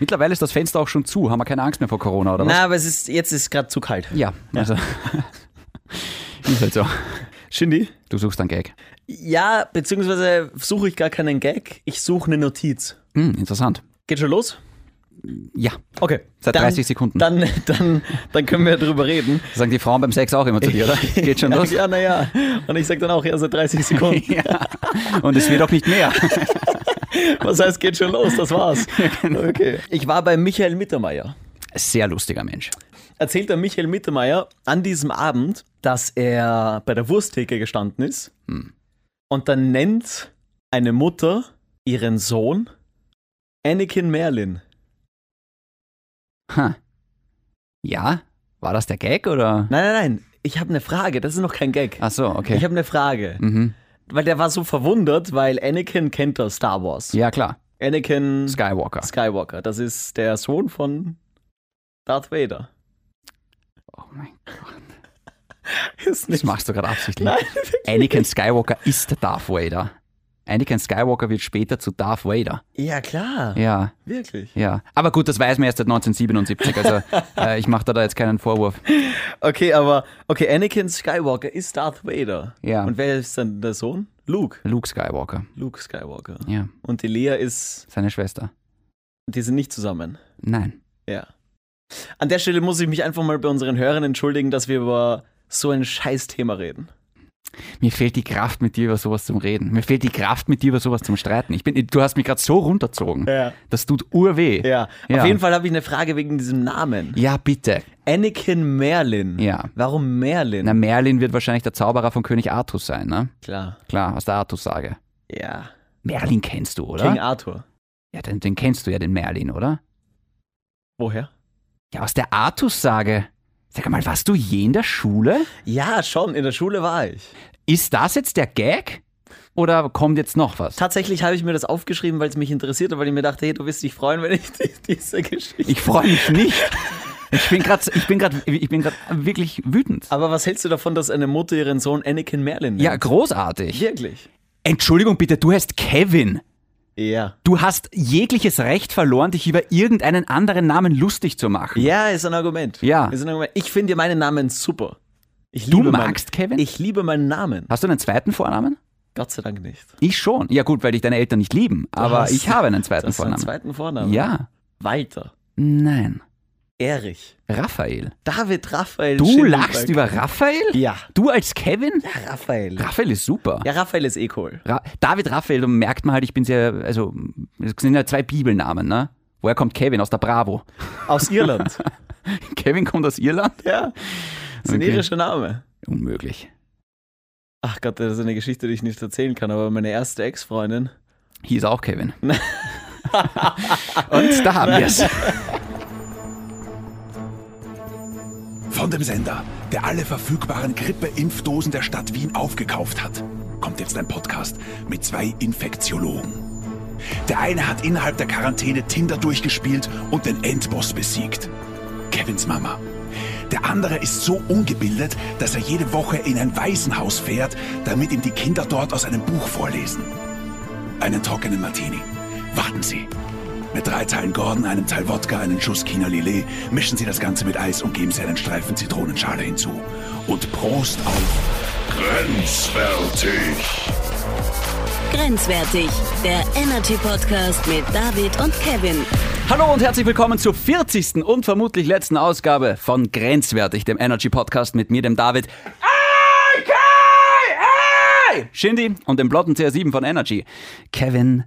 Mittlerweile ist das Fenster auch schon zu. Haben wir keine Angst mehr vor Corona, oder was? Na, aber es ist, jetzt ist es gerade zu kalt. Ja, also. ist halt so. Shindy? Du suchst einen Gag. Ja, beziehungsweise suche ich gar keinen Gag, ich suche eine Notiz. Hm, interessant. Geht schon los? Ja, Okay. Seit 30 Sekunden. Dann, dann, dann können wir drüber reden. das sagen die Frauen beim Sex auch immer zu dir, oder? Geht schon los? Ja, naja. Und ich sage dann auch, ja, seit 30 Sekunden. Ja. Und es wird auch nicht mehr. Was heißt, geht schon los? Das war's. genau. Okay. Ich war bei Michael Mittermeier. Sehr lustiger Mensch. Erzählt der Michael Mittermeier an diesem Abend, dass er bei der Wursttheke gestanden ist. Und dann nennt eine Mutter ihren Sohn Anakin Merlin. Ha. Ja? War das der Gag oder? Nein, nein, nein. Ich habe eine Frage. Das ist noch kein Gag. Ach so, okay. Ich habe eine Frage. mhm. Weil der war so verwundert, weil Anakin kennt das Star Wars. Ja, klar. Anakin Skywalker. Skywalker. Das ist der Sohn von Darth Vader. Oh mein Ist Das machst du gerade absichtlich. Nein, Anakin Skywalker ist Darth Vader. Anakin Skywalker wird später zu Darth Vader. Ja, klar. Ja, Wirklich. ja. Aber gut, das weiß man erst seit 1977. Also äh, ich mache da jetzt keinen Vorwurf. Okay, aber okay, Anakin Skywalker ist Darth Vader. Ja. Und wer ist dann der Sohn? Luke. Luke Skywalker. Luke Skywalker. Ja, Und die Lea ist, seine Schwester. die sind nicht zusammen. Nein. Ja. An der Stelle muss ich mich einfach mal bei unseren Hörern entschuldigen, dass wir über so ein Scheiß-Thema reden. Mir fehlt die Kraft, mit dir über sowas zum Reden. Mir fehlt die Kraft, mit dir über sowas zum Streiten. Ich bin, du hast mich gerade so runterzogen. Ja. Das tut urweh. Ja. Ja. Auf jeden Fall habe ich eine Frage wegen diesem Namen. Ja, bitte. Anakin Merlin. Ja. Warum Merlin? Na, Merlin wird wahrscheinlich der Zauberer von König Artus sein, ne? Klar. Klar, aus der Artus-Sage. Ja. Merlin kennst du, oder? King Arthur. ja, den, den kennst du ja, den Merlin, oder? Woher? Ja, aus der Artus-Sage. Sag mal, warst du je in der Schule? Ja, schon. In der Schule war ich. Ist das jetzt der Gag? Oder kommt jetzt noch was? Tatsächlich habe ich mir das aufgeschrieben, weil es mich interessiert hat, weil ich mir dachte, hey, du wirst dich freuen, wenn ich die, diese Geschichte. Ich freue mich nicht. Ich bin gerade, ich bin gerade, ich bin gerade wirklich wütend. Aber was hältst du davon, dass eine Mutter ihren Sohn Anakin Merlin nennt? Ja, großartig. Wirklich? Entschuldigung bitte, du heißt Kevin. Ja. Du hast jegliches Recht verloren, dich über irgendeinen anderen Namen lustig zu machen. Ja, ist ein Argument. Ja. Ist ein Argument. Ich finde ja meinen Namen super. Ich Du liebe magst meinen, Kevin? Ich liebe meinen Namen. Hast du einen zweiten Vornamen? Gott sei Dank nicht. Ich schon. Ja gut, weil dich deine Eltern nicht lieben. Aber hast- ich habe einen zweiten ist einen Vornamen. zweiten Vornamen. Ja. Walter. Nein. Erich. Raphael. David Raphael. Du lachst über Raphael? Ja. Du als Kevin? Ja, Raphael. Raphael ist super. Ja, Raphael ist eh cool. Ra David Raphael, da merkt man halt, ich bin sehr, also, es sind ja zwei Bibelnamen, ne? Woher kommt Kevin? Aus der Bravo. Aus Irland. Kevin kommt aus Irland? ja. Das ist ein Okay. irischer Name. Unmöglich. Ach Gott, das ist eine Geschichte, die ich nicht erzählen kann, aber meine erste Ex-Freundin. Hieß auch Kevin. Und da haben wir es. Von dem Sender, der alle verfügbaren Grippe-Impfdosen der Stadt Wien aufgekauft hat, kommt jetzt ein Podcast mit zwei Infektiologen. Der eine hat innerhalb der Quarantäne Tinder durchgespielt und den Endboss besiegt. Kevins Mama. Der andere ist so ungebildet, dass er jede Woche in ein Waisenhaus fährt, damit ihm die Kinder dort aus einem Buch vorlesen. Einen trockenen Martini. Warten Sie. Mit drei Teilen Gordon, einem Teil Wodka, einen Schuss China Lillet mischen Sie das Ganze mit Eis und geben Sie einen Streifen Zitronenschale hinzu. Und Prost auf Grenzwertig. Grenzwertig, der Energy Podcast mit David und Kevin. Hallo und herzlich willkommen zur 40. und vermutlich letzten Ausgabe von Grenzwertig, dem Energy Podcast mit mir, dem David. Ey! Shindy und dem blotten CR7 von Energy. Kevin,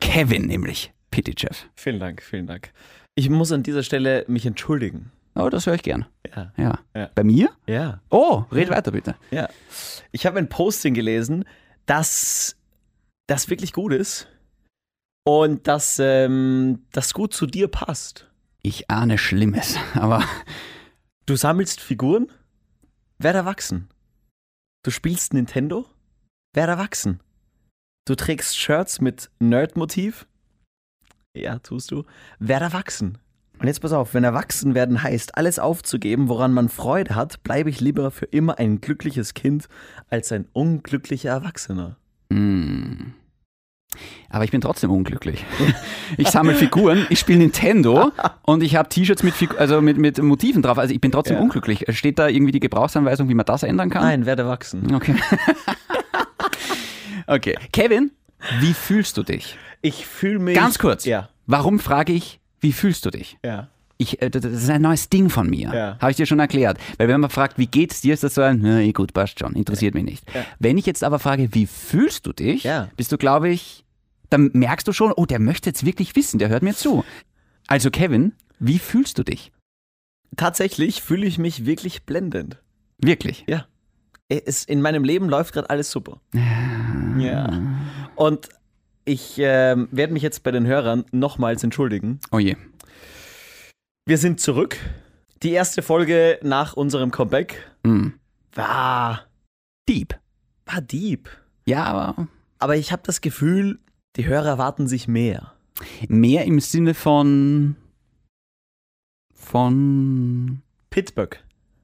Kevin nämlich, Pitychev. Vielen Dank, vielen Dank. Ich muss an dieser Stelle mich entschuldigen. Oh, das höre ich gern. Ja. Ja. Ja. Bei mir? Ja. Oh, red weiter bitte. Ja. Ich habe ein Posting gelesen, dass das wirklich gut ist und dass ähm, das gut zu dir passt. Ich ahne Schlimmes, aber Du sammelst Figuren? Werd erwachsen. Du spielst Nintendo? Werd erwachsen. Du trägst Shirts mit Nerd-Motiv? Ja, tust du. Werd erwachsen. Und jetzt pass auf, wenn erwachsen werden heißt, alles aufzugeben, woran man Freude hat, bleibe ich lieber für immer ein glückliches Kind als ein unglücklicher Erwachsener. Hm. Aber ich bin trotzdem unglücklich. Ich sammle Figuren, ich spiele Nintendo und ich habe T-Shirts mit, Figu- also mit, mit Motiven drauf. Also ich bin trotzdem Ja. unglücklich. Steht da irgendwie die Gebrauchsanweisung, wie man das ändern kann? Nein, werde wachsen. Okay. okay. Kevin, wie fühlst du dich? Ich fühle mich. Ganz kurz. Ja. Warum frage ich, wie fühlst du dich? Ja. Ich, äh, das ist ein neues Ding von mir. Ja. Habe ich dir schon erklärt. Weil wenn man fragt, wie geht's dir, ist das so ein, na, eh gut, passt schon, interessiert mich nicht. Ja. Wenn ich jetzt aber frage, wie fühlst du dich, Ja. bist du, glaube ich, dann merkst du schon, oh, der möchte jetzt wirklich wissen, der hört mir zu. Also Kevin, wie fühlst du dich? Tatsächlich fühle ich mich wirklich blendend. Wirklich? Ja. Es, in meinem Leben läuft gerade alles super. Ja. Und ich ähm, werde mich jetzt bei den Hörern nochmals entschuldigen. Oh je. Wir sind zurück. Die erste Folge nach unserem Comeback Hm. war, Dieb. war deep. Ja, aber Aber ich habe das Gefühl, die Hörer erwarten sich mehr. mehr im Sinne von. von. Pittsburgh.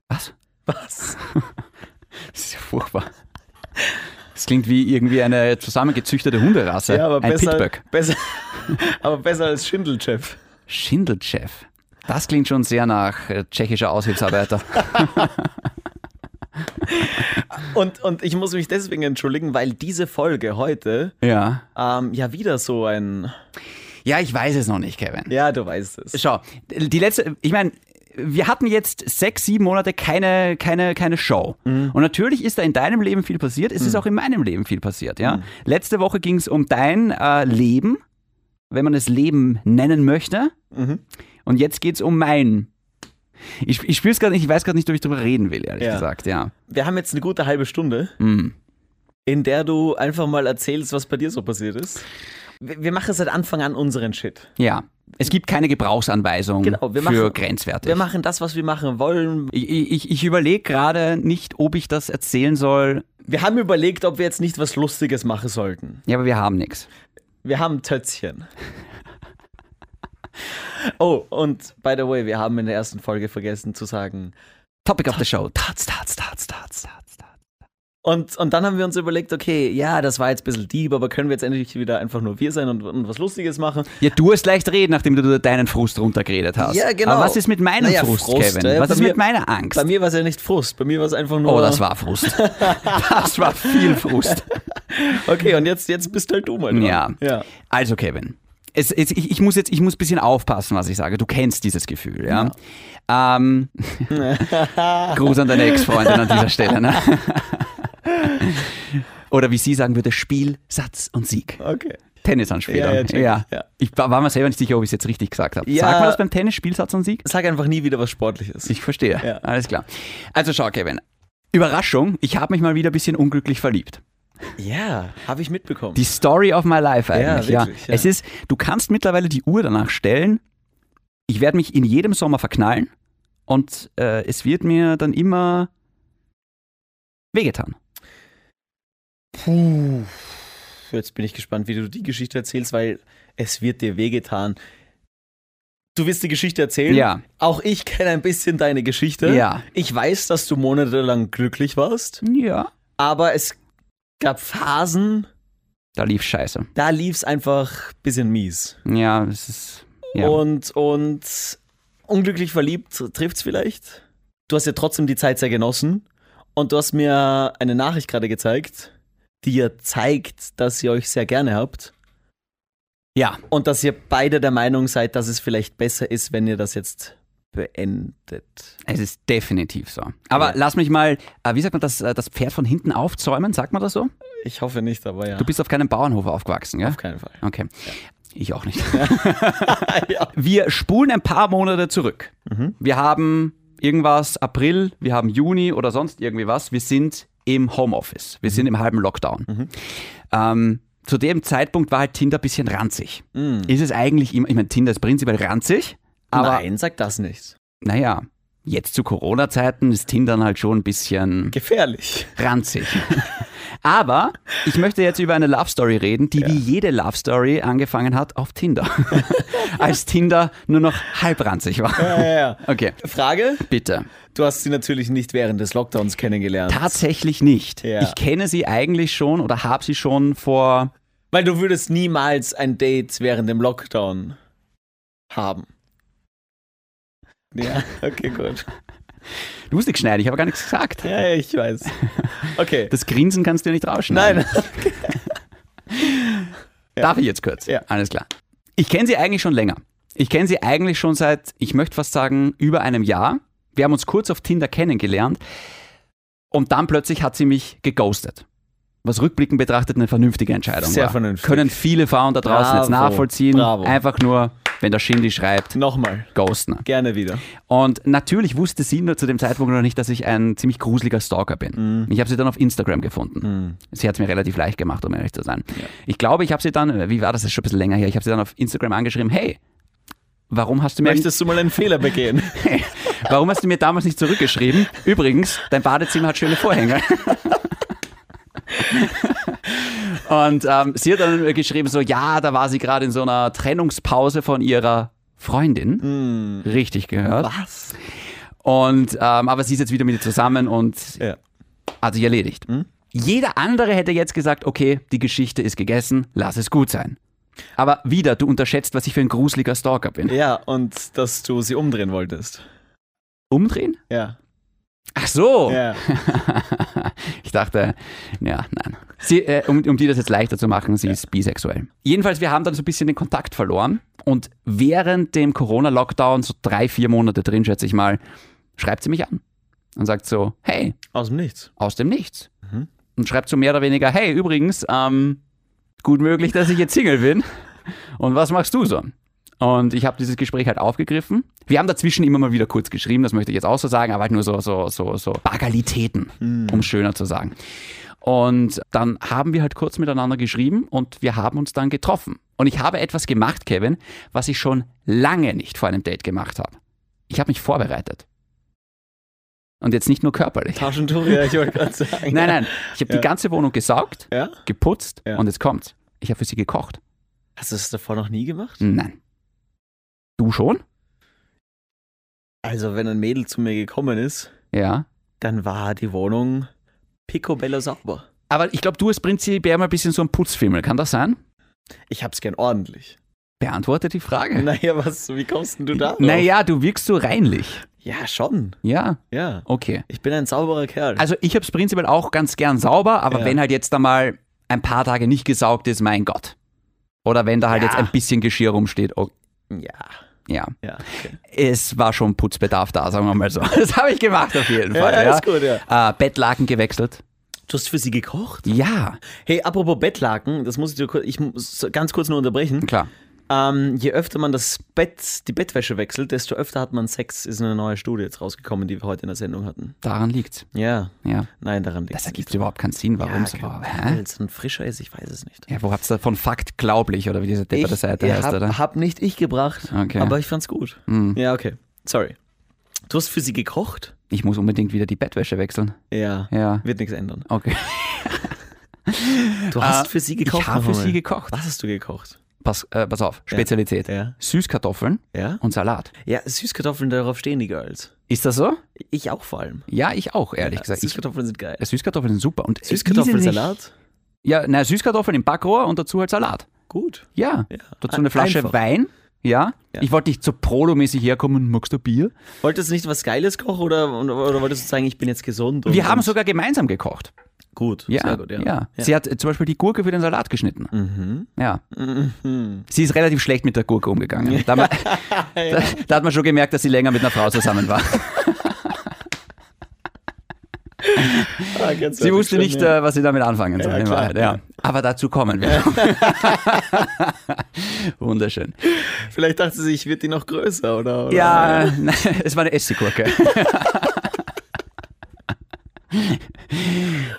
Was? Was? Das ist ja furchtbar. Das klingt wie irgendwie eine zusammengezüchtete Hunderasse. Ja, aber Ein besser, Pitbull. besser, aber besser als Schindelchef. Schindelchef. Das klingt schon sehr nach äh, tschechischer Aushilfsarbeiter. Und, und ich muss mich deswegen entschuldigen, weil diese Folge heute ja. ähm, ja wieder so ein. Ja, ich weiß es noch nicht, Kevin. Ja, du weißt es. Schau, die letzte, ich meine, wir hatten jetzt sechs, sieben Monate keine, keine, keine Show. Und natürlich ist da in deinem Leben viel passiert. Es ist auch in meinem Leben viel passiert. Ja? Letzte Woche ging es um dein äh, Leben, wenn man es Leben nennen möchte. Mhm. Und jetzt geht es um mein. Ich, ich spür's gerade nicht, ich weiß gerade nicht, ob ich drüber reden will, ehrlich Ja. gesagt, ja. Wir haben jetzt eine gute halbe Stunde, Mm. in der du einfach mal erzählst, was bei dir so passiert ist. Wir machen seit Anfang an unseren Shit. Ja. Es gibt keine Gebrauchsanweisung Genau, wir für machen- grenzwertig. Wir machen das, was wir machen wollen. ich ich, ich überlege gerade nicht, ob ich das erzählen soll. Wir haben überlegt, ob wir jetzt nicht was Lustiges machen sollten. Ja, aber wir haben nichts. Wir haben Tötzchen. Oh, und by the way, wir haben in der ersten Folge vergessen zu sagen. Topic of the show. Tats, tats, tats, tats, tats. Und, und dann haben wir uns überlegt, okay, ja, das war jetzt ein bisschen deep, aber können wir jetzt endlich wieder einfach nur wir sein und, und was Lustiges machen? Ja, du hast leicht reden, nachdem du deinen Frust runtergeredet hast. Ja, genau. Aber was ist mit meinem Naja, Frust, Frust, Kevin? äh, Was ist mir- mit meiner Angst? Bei mir war es ja nicht Frust, bei mir war es einfach nur. oh, das war Frust. das war viel Frust. Okay, und jetzt, jetzt bist halt du mal dran. Ja. ja. Also, Kevin. Es, es, ich, ich muss jetzt, ich muss ein bisschen aufpassen, was ich sage. Du kennst dieses Gefühl, ja? Ähm, Gruß an deine Ex-Freundin an dieser Stelle, ne? Oder wie sie sagen würde, Spiel, Satz und Sieg. Okay. Tennisanspieler. Ja, ja, ich, ja. Ich war mir selber nicht sicher, ob ich es jetzt richtig gesagt habe. Ja. Sagt man das beim Tennis, Spielsatz und Sieg? Sag einfach nie wieder was Sportliches. Ich verstehe. Ja. Alles klar. Also schau, Kevin. Überraschung, ich habe mich mal wieder ein bisschen unglücklich verliebt. ja, habe ich mitbekommen. Die Story of my life eigentlich. Ja, wirklich, ja. Es ist, du kannst mittlerweile die Uhr danach stellen. Ich werde mich in jedem Sommer verknallen und äh, es wird mir dann immer wehgetan. Puh. Jetzt bin ich gespannt, wie du die Geschichte erzählst, weil es wird dir wehgetan. Du wirst die Geschichte erzählen. Ja. Auch ich kenne ein bisschen deine Geschichte. Ja. Ich weiß, dass du monatelang glücklich warst, Ja. aber es gab Phasen, Da lief scheiße. da lief es einfach ein bisschen mies. Ja, es ist. Ja. Und, und unglücklich verliebt trifft es vielleicht. Du hast ja trotzdem die Zeit sehr genossen. Und du hast mir eine Nachricht gerade gezeigt, die ja zeigt, dass ihr euch sehr gerne habt. ja. Und dass ihr beide der Meinung seid, dass es vielleicht besser ist, wenn ihr das jetzt beendet. Es ist definitiv so. Aber Ja. lass mich mal, äh, wie sagt man das, äh, das Pferd von hinten aufzäumen? Sagt man das so? Ich hoffe nicht, aber ja. Du bist auf keinem Bauernhof aufgewachsen, ja? auf keinen Fall. Okay. Ich auch nicht. ja. Wir spulen ein paar Monate zurück. Wir haben irgendwas April, wir haben Juni oder sonst irgendwie was. Wir sind im Homeoffice. Wir sind im halben Lockdown. Ähm, zu dem Zeitpunkt war halt Tinder ein bisschen ranzig. Ist es eigentlich immer, ich meine, Tinder ist prinzipiell ranzig, aber Nein, sag das nicht. naja, jetzt zu Corona-Zeiten ist Tinder halt schon ein bisschen Gefährlich. ranzig. Aber ich möchte jetzt über eine Love Story reden, die wie jede Love Story angefangen hat auf Tinder. Als Tinder nur noch halb ranzig war. Ja, ja, ja. Okay, Frage? bitte. Du hast sie natürlich nicht während des Lockdowns kennengelernt. Tatsächlich nicht. Ja. Ich kenne sie eigentlich schon oder habe sie schon vor Weil du würdest niemals ein Date während dem Lockdown haben. Ja, okay, gut. Du musst nicht schneiden, ich habe gar nichts gesagt. Ja, ja, ich weiß. Okay. Das Grinsen kannst du nicht rausschneiden. Nein. Darf ich jetzt kurz? Ja. Alles klar. Ich kenne sie eigentlich schon länger. Ich kenne sie eigentlich schon seit, ich möchte fast sagen, über einem Jahr. Wir haben uns kurz auf Tinder kennengelernt und dann plötzlich hat sie mich geghostet. Was rückblickend betrachtet eine vernünftige Entscheidung Sehr war. vernünftig. Können viele Frauen da draußen jetzt Bravo. nachvollziehen. Bravo. Einfach nur, wenn der Shindy schreibt, Nochmal. ghosten. Gerne wieder. Und natürlich wusste sie nur zu dem Zeitpunkt noch nicht, dass ich ein ziemlich gruseliger Stalker bin. Mhm. Ich habe sie dann auf Instagram gefunden. Sie hat es mir relativ leicht gemacht, um ehrlich zu sein. Ich glaube, ich habe sie dann, wie war das, das ist schon ein bisschen länger her, ich habe sie dann auf Instagram angeschrieben, hey, warum hast du mir, Möchtest du mal einen Fehler begehen? warum hast du mir damals nicht zurückgeschrieben? Übrigens, dein Badezimmer hat schöne Vorhänge. Und ähm, sie hat dann geschrieben so, ja, da war sie gerade in so einer Trennungspause von ihrer Freundin. Richtig gehört. Was? Und, ähm, aber sie ist jetzt wieder mit ihr zusammen und Ja. hat sich erledigt. Jeder andere hätte jetzt gesagt, okay, die Geschichte ist gegessen, lass es gut sein. Aber wieder, du unterschätzt, was ich für ein gruseliger Stalker bin. Ja, und dass du sie umdrehen wolltest. Umdrehen? Ja. Ach so. Ja. Ich dachte, ja, nein. Sie, äh, um, um dir das jetzt leichter zu machen, sie ist bisexuell. Jedenfalls, wir haben dann so ein bisschen den Kontakt verloren und während dem Corona-Lockdown, so drei, vier Monate drin, schätze ich mal, schreibt sie mich an und sagt so, hey, Aus dem Nichts. aus dem Nichts. Und schreibt so mehr oder weniger, hey, übrigens, ähm, gut möglich, dass ich jetzt Single bin. Und was machst du so? Und ich habe dieses Gespräch halt aufgegriffen. Wir haben dazwischen immer mal wieder kurz geschrieben, das möchte ich jetzt auch so sagen, aber halt nur so, so, so, so Bagalitäten, um schöner zu sagen. Und dann haben wir halt kurz miteinander geschrieben und wir haben uns dann getroffen. Und ich habe etwas gemacht, Kevin, was ich schon lange nicht vor einem Date gemacht habe. Ich habe mich vorbereitet. Und jetzt nicht nur körperlich. Taschentuch, ja, ich wollte gerade sagen. Nein, nein. Ich habe Ja. die ganze Wohnung gesaugt, Ja? geputzt und jetzt kommt's. Ich habe für sie gekocht. Hast du das davor noch nie gemacht? Nein. Du schon? Also, wenn ein Mädel zu mir gekommen ist, Ja. dann war die Wohnung picobello sauber. Aber ich glaube, du hast prinzipiell mal ein bisschen so ein Putzfimmel. Kann das sein? Ich hab's gern ordentlich. Beantworte die Frage. Naja, was, wie kommst denn du da drauf? Naja, du wirkst so reinlich. Ja, schon. Ja, Ja. okay. Ich bin ein sauberer Kerl. Also ich habe es prinzipiell auch ganz gern sauber, aber Ja. wenn halt jetzt einmal ein paar Tage nicht gesaugt ist, mein Gott. Oder wenn da halt Ja. jetzt ein bisschen Geschirr rumsteht, oh, ja. Ja. Ja, okay. Es war schon Putzbedarf da, sagen wir mal so. Das habe ich gemacht auf jeden Fall. ja, Ja, ist gut, ja. Äh, Bettlaken gewechselt. Du hast für sie gekocht? Ja, Hey, apropos Bettlaken, das muss ich dir kurz, ich muss ganz kurz nur unterbrechen. klar. Ähm, je öfter man das Bett, die Bettwäsche wechselt, desto öfter hat man Sex, ist eine neue Studie jetzt rausgekommen, die wir heute in der Sendung hatten. Daran liegt's. Ja. Ja. Nein, daran liegt Das ergibt überhaupt keinen Sinn. Warum ja, so? Hä? Hä? Weil es ein frischer ist, ich weiß es nicht. Ja, wo habt's da von Fakt glaublich oder wie diese depperte Seite heißt, hab, oder? hab nicht ich gebracht, Okay. aber ich fand's gut. Hm. Ja, okay. Sorry. Du hast für sie gekocht? Ich muss unbedingt wieder die Bettwäsche wechseln. Ja. Ja. Wird nichts ändern. Okay. Du hast Äh, für sie gekocht? Ich habe für sie gekocht. Was hast du gekocht? Pass, äh, pass auf, Spezialität. Ja. Süßkartoffeln Ja? und Salat. Ja, Süßkartoffeln, darauf stehen die Girls. Ist das so? Ich auch vor allem. Ja, ich auch, ehrlich Ja, gesagt. Ich, Süßkartoffeln sind geil. Süßkartoffeln sind super. Und Süßkartoffelsalat? Ja, na, Süßkartoffeln im Backrohr und dazu halt Salat. Gut. Ja. Ja. Dazu eine Flasche Einfach. Wein. Ja. Ja. Ich wollte nicht so prolomäßig herkommen, magst du Bier? Wolltest du nicht was Geiles kochen oder, oder wolltest du sagen, ich bin jetzt gesund? Und, Wir haben sogar gemeinsam gekocht. Gut, Ja, sehr gut, ja. ja. Sie hat äh, zum Beispiel die Gurke für den Salat geschnitten. Mhm. Ja. Mhm. Sie ist relativ schlecht mit der Gurke umgegangen. Da, hat man- da, da hat man schon gemerkt, dass sie länger mit einer Frau zusammen war. Ah, Sie wusste nicht, äh, was sie damit anfangen soll. Ja, klar, ja. Aber dazu kommen wir. Wunderschön. Vielleicht dachte sie, ich wird die noch größer, oder? oder? Ja, es war eine Essiggurke.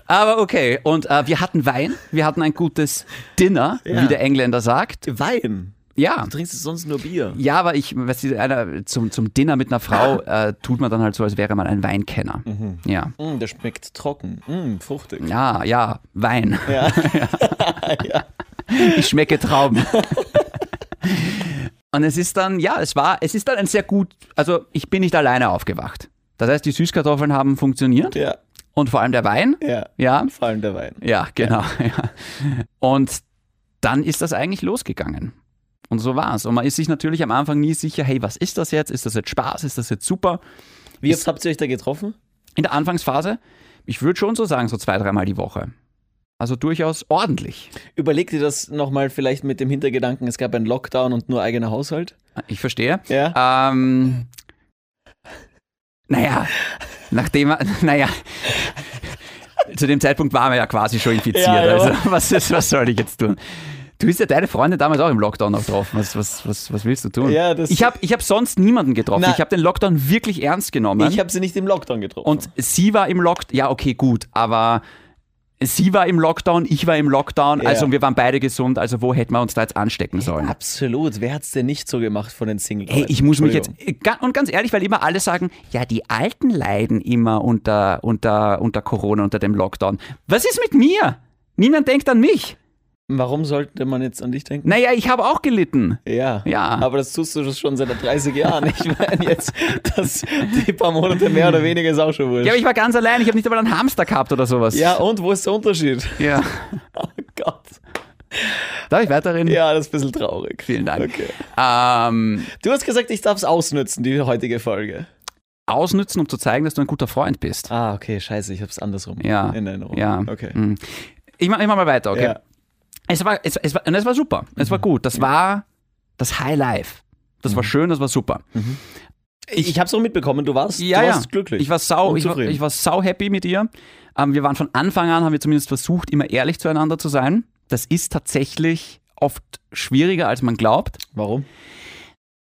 Aber okay, und äh, wir hatten Wein, wir hatten ein gutes Dinner, Ja. wie der Engländer sagt. Wein. Ja. Du trinkst sonst nur Bier. Ja, aber ich, weißt du, einer, zum, zum Dinner mit einer Frau äh, tut man dann halt so, als wäre man ein Weinkenner. Ja. Mm, der schmeckt trocken. Mm, fruchtig. Ja, ja, Wein. Ja. ja. Ich schmecke Trauben. Und es ist dann, ja, es war, es ist dann ein sehr gut, also ich bin nicht alleine aufgewacht. Das heißt, die Süßkartoffeln haben funktioniert Ja. Und vor allem der Wein. Ja. Ja, Vor allem der Wein. ja, genau. Ja. Und dann ist das eigentlich losgegangen. Und so war es. Und man ist sich natürlich am Anfang nie sicher, hey, was ist das jetzt? Ist das jetzt Spaß? Ist das jetzt super? Wie oft habt ihr euch da getroffen? In der Anfangsphase, ich würde schon so sagen, so zwei, dreimal die Woche. Also durchaus ordentlich. Überlegt ihr das nochmal vielleicht mit dem Hintergedanken, es gab einen Lockdown und nur eigener Haushalt? Ich verstehe. Ja. Ähm, naja, nachdem naja, zu dem Zeitpunkt waren wir ja quasi schon infiziert. Ja, ja. Also was, ist, was soll ich jetzt tun? Du bist ja deine Freunde damals auch im Lockdown noch getroffen. Was, was, was, was willst du tun? Ja, das- ich habe ich hab sonst niemanden getroffen. Na- ich habe den Lockdown wirklich ernst genommen. Ich habe sie nicht im Lockdown getroffen. und sie war im Lockdown. Ja, okay, gut, aber sie war im Lockdown, ich war im Lockdown. Ja. Also wir waren beide gesund. Also wo hätten wir uns da jetzt anstecken sollen? Absolut. Wer hat's denn nicht so gemacht von den Single? Hey, ich muss mich jetzt, ga- und ganz ehrlich, weil immer alle sagen, ja, die Alten leiden immer unter, unter, unter Corona, unter dem Lockdown. Was ist mit mir? Niemand denkt an mich. Warum sollte man jetzt an dich denken? Naja, ich habe auch gelitten. Ja. Ja. Aber das tust du schon seit 30 Jahren. Ich meine jetzt, das, die paar Monate mehr oder weniger ist auch schon wurscht. Ja, aber ich war ganz allein, ich habe nicht einmal einen Hamster gehabt oder sowas. Ja, und wo ist der Unterschied? ja. Oh Gott. Darf ich weiterreden? Ja, das ist ein bisschen traurig. Vielen Dank. Okay. Ähm, Du hast gesagt, ich darf es ausnützen, die heutige Folge. ausnützen, um zu zeigen, dass du ein guter Freund bist. Ah, okay, scheiße, ich hab's andersrum Ja. in Erinnerung. Ja. Okay. Mhm. Ich mach, ich mach mal weiter, okay? Ja. Es war, es, es war, und es war super. Es war gut. Das war das High Life. Das war schön, das war super. Ich, ich hab's auch mitbekommen, du warst, Ja, du ja. warst glücklich. Ich war sau, ich war, ich war sau happy mit ihr. Ähm, wir waren von Anfang an, haben wir zumindest versucht, immer ehrlich zueinander zu sein. Das ist tatsächlich oft schwieriger, als man glaubt. Warum?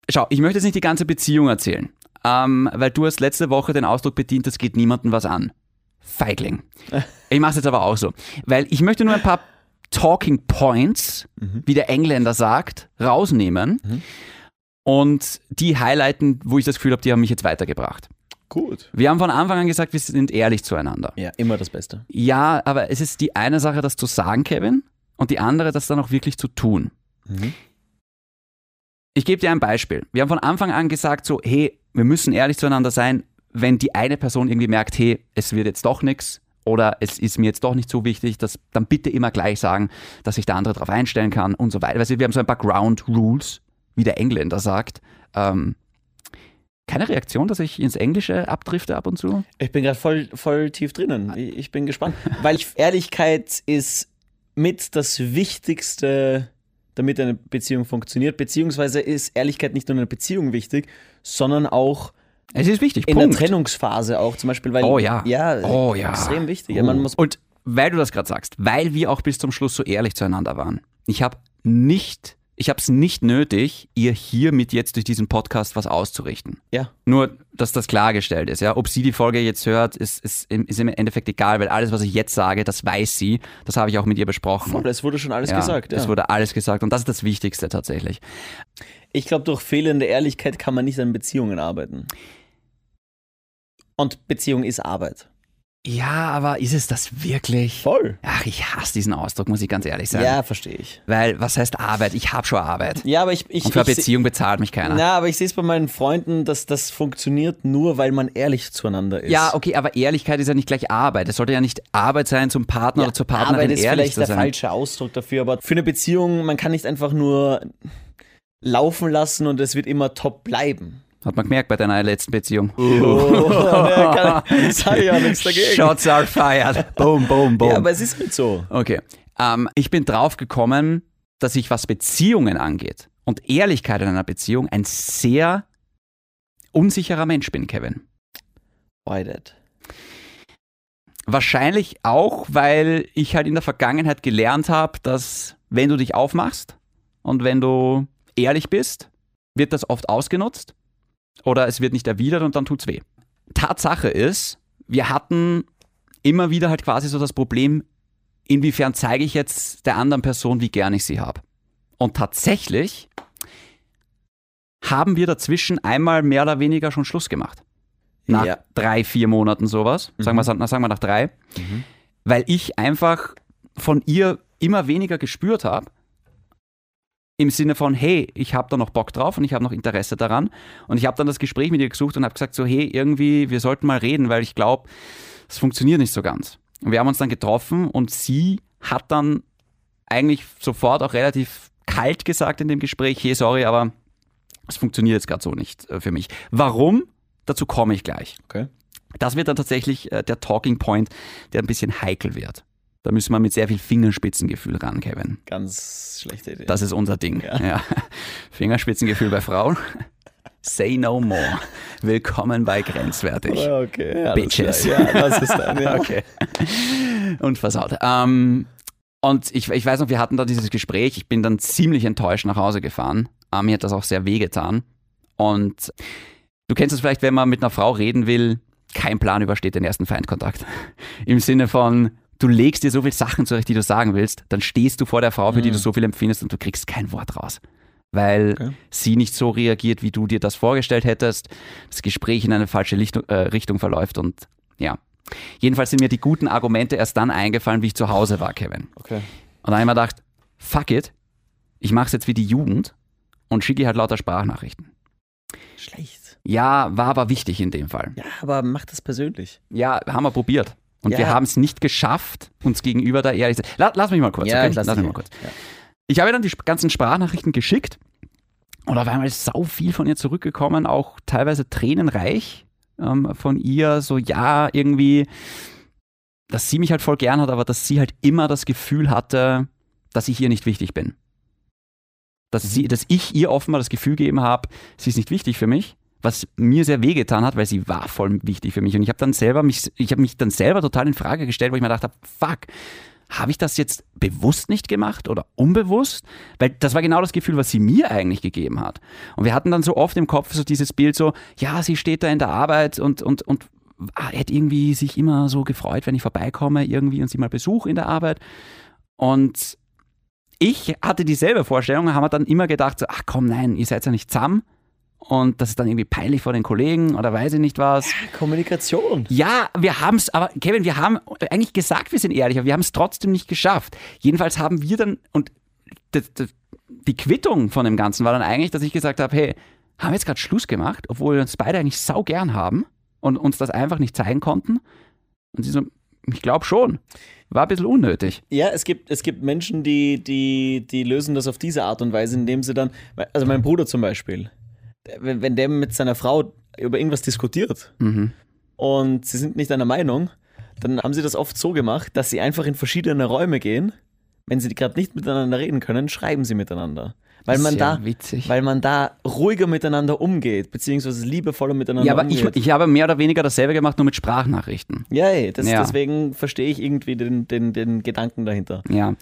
Schau, ich möchte jetzt nicht die ganze Beziehung erzählen, ähm, weil du hast letzte Woche den Ausdruck bedient, das geht niemandem was an. Feigling. Ich mache es jetzt aber auch so, weil ich möchte nur ein paar Talking Points, wie der Engländer sagt, rausnehmen und die highlighten, wo ich das Gefühl habe, die haben mich jetzt weitergebracht. Gut. Wir haben von Anfang an gesagt, wir sind ehrlich zueinander. Ja, immer das Beste. Ja, aber es ist die eine Sache, das zu sagen, Kevin, und die andere, das dann auch wirklich zu tun. Mhm. Ich gebe dir ein Beispiel. Wir haben von Anfang an gesagt, so, hey, wir müssen ehrlich zueinander sein, wenn die eine Person irgendwie merkt, hey, es wird jetzt doch nichts oder es ist mir jetzt doch nicht so wichtig, das dann bitte immer gleich sagen, dass sich der andere darauf einstellen kann und so weiter. Du, wir haben so ein paar Ground Rules, wie der Engländer sagt. Ähm, keine Reaktion, dass ich ins Englische abdrifte ab und zu? Ich bin gerade voll, voll tief drinnen. Ich, ich bin gespannt. Weil ich, Ehrlichkeit ist mit das Wichtigste, damit eine Beziehung funktioniert. Beziehungsweise ist Ehrlichkeit nicht nur in einer Beziehung wichtig, sondern auch Es ist wichtig. in Punkt. der Trennungsphase auch. Zum Beispiel, weil. Oh ja. Ja, Oh ja. extrem wichtig. Oh. Man muss, Und weil du das gerade sagst, weil wir auch bis zum Schluss so ehrlich zueinander waren, ich habe nicht, ich habe es nicht nötig, ihr hiermit jetzt durch diesen Podcast was auszurichten. ja. Nur, dass das klargestellt ist. Ja? Ob sie die Folge jetzt hört, ist, ist, im- ist im Endeffekt egal, weil alles, was ich jetzt sage, das weiß sie. Das habe ich auch mit ihr besprochen. Voll, es wurde schon alles ja, gesagt. Ja. Es wurde alles gesagt und das ist das Wichtigste tatsächlich. Ich glaube, durch fehlende Ehrlichkeit kann man nicht an Beziehungen arbeiten. Und Beziehung ist Arbeit. Ja, aber ist es das wirklich? Voll. Ach, ich hasse diesen Ausdruck, muss ich ganz ehrlich sein. Ja, verstehe ich. Weil, was heißt Arbeit? Ich habe schon Arbeit. Ja, aber ich. ich Und für eine ich seh- Beziehung bezahlt mich keiner. Na, aber ich sehe es bei meinen Freunden, dass das funktioniert nur, weil man ehrlich zueinander ist. Ja, okay, aber Ehrlichkeit ist ja nicht gleich Arbeit. Es sollte ja nicht Arbeit sein, zum Partner Ja, oder zur Partnerin Arbeit ist ehrlich vielleicht zu der falsche Ausdruck dafür, aber für eine Beziehung, man kann nicht einfach nur laufen lassen und es wird immer top bleiben. Hat man gemerkt bei deiner letzten Beziehung. Oh, da kann, sag ich ja nichts dagegen. Shots are fired. boom, boom, boom. Ja, aber es ist halt so. okay. Ähm, ich bin drauf gekommen, dass ich, was Beziehungen angeht und Ehrlichkeit in einer Beziehung, ein sehr unsicherer Mensch bin, Kevin. Why that? Wahrscheinlich auch, weil ich halt in der Vergangenheit gelernt habe, dass wenn du dich aufmachst und wenn du ehrlich bist, wird das oft ausgenutzt oder es wird nicht erwidert und dann tut's weh. Tatsache ist, wir hatten immer wieder halt quasi so das Problem, inwiefern zeige ich jetzt der anderen Person, wie gern ich sie habe. Und tatsächlich haben wir dazwischen einmal mehr oder weniger schon Schluss gemacht. Nach Ja. drei, vier Monaten sowas. Sagen, wir, sagen wir nach drei. Weil ich einfach von ihr immer weniger gespürt habe. Im Sinne von, hey, ich habe da noch Bock drauf und ich habe noch Interesse daran. Und ich habe dann das Gespräch mit ihr gesucht und habe gesagt, so, hey, irgendwie, wir sollten mal reden, weil ich glaube, es funktioniert nicht so ganz. Und wir haben uns dann getroffen und sie hat dann eigentlich sofort auch relativ kalt gesagt in dem Gespräch, hey, sorry, aber es funktioniert jetzt gerade so nicht äh, für mich. Warum? Dazu komme ich gleich. Okay. Das wird dann tatsächlich äh, der Talking Point, der ein bisschen heikel wird. Da müssen wir mit sehr viel Fingerspitzengefühl ran, Kevin. Ganz schlechte Idee. Das ist unser Ding. Ja. Ja. Fingerspitzengefühl bei Frauen. Say no more. Willkommen bei Grenzwertig. Ja, okay. Bitches. Ja, das ist dann, ja. Okay. Und versaut. Ähm, und ich, ich weiß noch, wir hatten da dieses Gespräch. Ich bin dann ziemlich enttäuscht nach Hause gefahren. Äh, mir hat das auch sehr wehgetan. Und du kennst es vielleicht, wenn man mit einer Frau reden will, kein Plan übersteht den ersten Feindkontakt. Im Sinne von, du legst dir so viele Sachen zurecht, die du sagen willst, dann stehst du vor der Frau, für die du so viel empfindest und du kriegst kein Wort raus. Weil Okay. sie nicht so reagiert, wie du dir das vorgestellt hättest, das Gespräch in eine falsche Lichtung, äh, Richtung verläuft und ja. Jedenfalls sind mir die guten Argumente erst dann eingefallen, wie ich zu Hause war, Kevin. Okay. Und dann habe ich mir gedacht, fuck it, ich mache es jetzt wie die Jugend und schicke halt lauter Sprachnachrichten. Schlecht. Ja, war aber wichtig in dem Fall. Ja, aber mach das persönlich. Ja, haben wir probiert. Und Ja. wir haben es nicht geschafft, uns gegenüber da ehrlich zu La, Lass mich mal kurz, okay? lass Lass mich mal kurz. Ja. Ich habe ihr dann die ganzen Sprachnachrichten geschickt und auf einmal ist sau viel von ihr zurückgekommen, auch teilweise tränenreich ähm, von ihr, so ja, irgendwie, dass sie mich halt voll gern hat, aber dass sie halt immer das Gefühl hatte, dass ich ihr nicht wichtig bin. Dass, sie, dass ich ihr offenbar das Gefühl gegeben habe, sie ist nicht wichtig für mich, was mir sehr wehgetan hat, weil sie war voll wichtig für mich. Und ich habe dann selber mich, ich habe mich dann selber total in Frage gestellt, wo ich mir gedacht habe, fuck, habe ich das jetzt bewusst nicht gemacht oder unbewusst? Weil das war genau das Gefühl, was sie mir eigentlich gegeben hat. Und wir hatten dann so oft im Kopf so dieses Bild so, ja, sie steht da in der Arbeit und, und, und ah, hätte irgendwie sich immer so gefreut, wenn ich vorbeikomme irgendwie und sie mal besuche in der Arbeit. Und ich hatte dieselbe Vorstellung, haben wir dann immer gedacht, so, ach komm, nein, ihr seid ja nicht zusammen. Und das ist dann irgendwie peinlich vor den Kollegen oder weiß ich nicht was. Kommunikation. Ja, wir haben es, aber Kevin, wir haben eigentlich gesagt, wir sind ehrlich, aber wir haben es trotzdem nicht geschafft. Jedenfalls haben wir dann, und die Quittung von dem Ganzen war dann eigentlich, dass ich gesagt habe, hey, haben wir jetzt gerade Schluss gemacht, obwohl wir uns beide eigentlich sau gern haben und uns das einfach nicht zeigen konnten? Und sie so, ich glaube schon. War ein bisschen unnötig. Ja, es gibt, es gibt Menschen, die, die, die lösen das auf diese Art und Weise, indem sie dann, also mein Bruder zum Beispiel, wenn, wenn der mit seiner Frau über irgendwas diskutiert Mhm. und sie sind nicht einer Meinung, dann haben sie das oft so gemacht, dass sie einfach in verschiedene Räume gehen. Wenn sie gerade nicht miteinander reden können, schreiben sie miteinander. Weil man, da, witzig. weil man da ruhiger miteinander umgeht, beziehungsweise liebevoller miteinander Ja, aber ich, umgeht. ich habe mehr oder weniger dasselbe gemacht, nur mit Sprachnachrichten. ja, ey, das, Ja. deswegen verstehe ich irgendwie den, den, den Gedanken dahinter. Ja.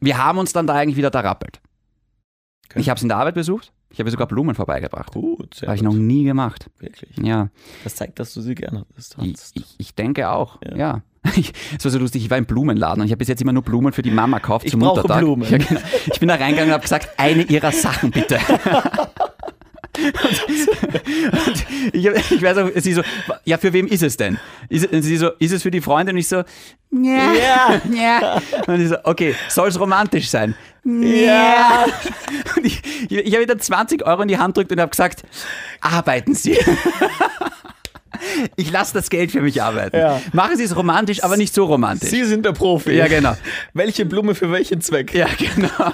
Wir haben uns dann da eigentlich wieder da rappelt. Okay. Ich habe es in der Arbeit besucht. Ich habe sogar Blumen vorbeigebracht. Gut, sehr Habe ich noch nie gemacht. Wirklich. Ja, Das zeigt, dass du sie gerne hast. ich, ich, denke auch. Ja. Ja. Es war so lustig, ich war im Blumenladen und ich habe bis jetzt immer nur Blumen für die Mama gekauft Ich zum brauche Muttertag. Blumen. Genau. Ich bin da reingegangen und habe gesagt, eine ihrer Sachen bitte. Und ich, ich weiß auch, sie so, ja, für wem ist es denn? Ist, es- und sie so, ist es für die Freundin? Und ich so, ja, Ja. ja. Und ich so, okay, soll es romantisch sein? Ja. Und ich, ich, ich habe wieder 20 Euro in die Hand gedrückt und habe gesagt, arbeiten Sie. Ich lasse das Geld für mich arbeiten. Ja. Machen Sie es romantisch, aber nicht so romantisch. Sie sind der Profi. ja, genau. Welche Blume für welchen Zweck? Ja, genau.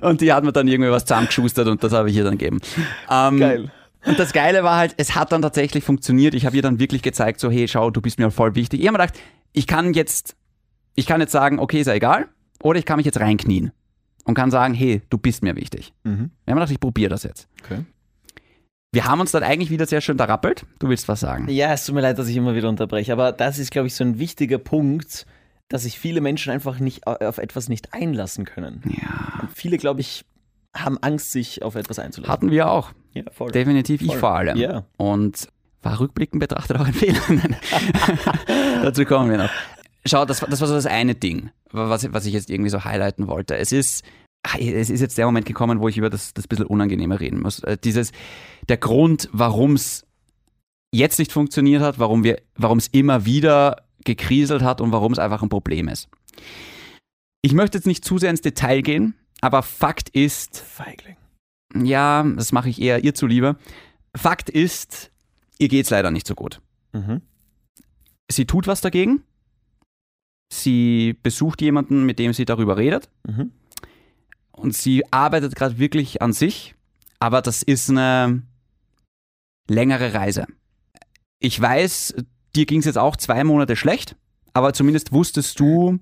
Und die hat mir dann irgendwie was zusammengeschustert und das habe ich ihr dann gegeben. Ähm, Geil. Und das Geile war halt, es hat dann tatsächlich funktioniert. Ich habe ihr dann wirklich gezeigt, so, hey, schau, du bist mir voll wichtig. Ich habe mir gedacht, ich kann jetzt, ich kann jetzt sagen, okay, ist ja egal. Oder ich kann mich jetzt reinknien und kann sagen, hey, du bist mir wichtig. Mhm. Ich habe mir gedacht, ich probiere das jetzt. Okay. Wir haben uns dann eigentlich wieder sehr schön da rappelt. Du willst was sagen? Ja, es tut mir leid, dass ich immer wieder unterbreche, aber das ist, glaube ich, so ein wichtiger Punkt, dass sich viele Menschen einfach nicht auf etwas nicht einlassen können. Ja. Und viele, glaube ich, haben Angst, sich auf etwas einzulassen. Hatten wir auch. ja, voll. Definitiv ich Voll. vor allem. Ja. Und war rückblickend betrachtet auch ein Fehler. Dazu kommen wir noch. Schau, das, war- das war so das eine Ding, was, was ich jetzt irgendwie so highlighten wollte. Es ist, ah, es ist jetzt der Moment gekommen, wo ich über das, das bisschen Unangenehme reden muss. Äh, Dieses, der Grund, warum es jetzt nicht funktioniert hat, warum wir, warum es immer wieder gekriselt hat und warum es einfach ein Problem ist. Ich möchte jetzt nicht zu sehr ins Detail gehen, aber Fakt ist, Feigling. ja, das mache ich eher ihr zuliebe. Fakt ist, ihr geht's leider nicht so gut. Mhm. Sie tut was dagegen. sie besucht jemanden, mit dem sie darüber redet. Mhm. Und sie arbeitet gerade wirklich an sich, aber das ist eine längere Reise. Ich weiß, dir ging es jetzt auch zwei Monate schlecht, aber zumindest wusstest du,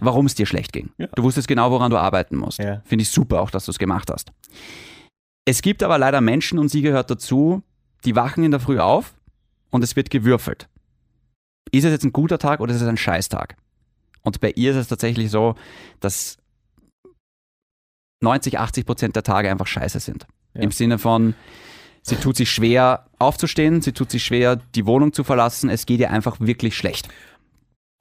warum es dir schlecht ging. Ja. Du wusstest genau, woran du arbeiten musst. Ja. Finde ich super auch, dass du es gemacht hast. Es gibt aber leider Menschen, und sie gehört dazu, die wachen in der Früh auf und es wird gewürfelt. Ist es jetzt ein guter Tag oder ist es ein Scheißtag? Und bei ihr ist es tatsächlich so, dass 90, 80 Prozent der Tage einfach scheiße sind. Ja. Im Sinne von, sie tut sich schwer aufzustehen, sie tut sich schwer, die Wohnung zu verlassen, es geht ihr einfach wirklich schlecht.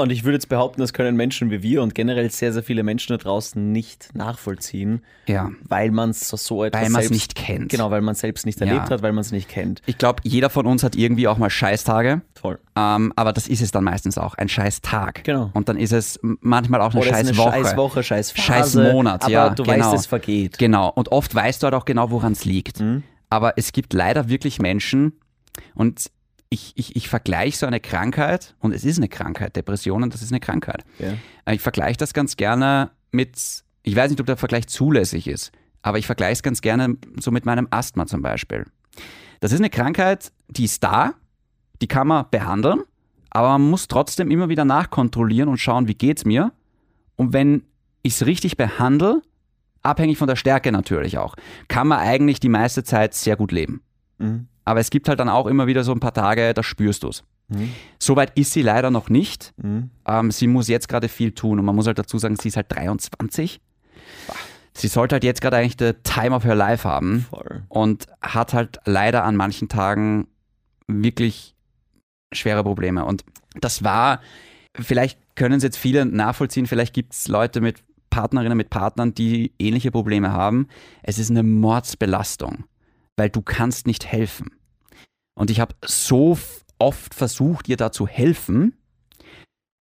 Und ich würde jetzt behaupten, das können Menschen wie wir und generell sehr, sehr viele Menschen da draußen nicht nachvollziehen, Ja. weil man so, so etwas Weil man es nicht kennt. Genau, weil man es selbst nicht Ja. erlebt hat, weil man es nicht kennt. Ich glaube, jeder von uns hat irgendwie auch mal Scheißtage, Toll. ähm, aber das ist es dann meistens auch, ein Scheißtag. Genau. Und dann ist es manchmal auch eine Oder Scheißwoche. eine Scheißwoche, Scheißphase. Scheißmonat, aber ja, du genau. weißt, es vergeht. Genau. Und oft weißt du halt auch genau, woran es liegt. Mhm. Aber es gibt leider wirklich Menschen und ich, ich, ich vergleiche so eine Krankheit, und es ist eine Krankheit, Depressionen, das ist eine Krankheit. Ja. Äh, Ich vergleiche das ganz gerne mit, ich weiß nicht, ob der Vergleich zulässig ist, aber ich vergleiche es ganz gerne so mit meinem Asthma zum Beispiel. Das ist eine Krankheit, die ist da, die kann man behandeln, aber man muss trotzdem immer wieder nachkontrollieren und schauen, wie geht's mir. Und wenn ich es richtig behandle, abhängig von der Stärke natürlich auch, kann man eigentlich die meiste Zeit sehr gut leben. Mhm. Aber es gibt halt dann auch immer wieder so ein paar Tage, da spürst du es. Mhm. Soweit ist sie leider noch nicht. Mhm. Ähm, sie muss jetzt gerade viel tun und man muss halt dazu sagen, sie ist halt 23. Sie sollte halt jetzt gerade eigentlich the time of her life haben Voll. und hat halt leider an manchen Tagen wirklich schwere Probleme. Und das war, vielleicht können es jetzt viele nachvollziehen, vielleicht gibt es Leute mit Partnerinnen, mit Partnern, die ähnliche Probleme haben. Es ist eine Mordsbelastung, weil du kannst nicht helfen. Und ich habe so oft versucht, ihr da zu helfen,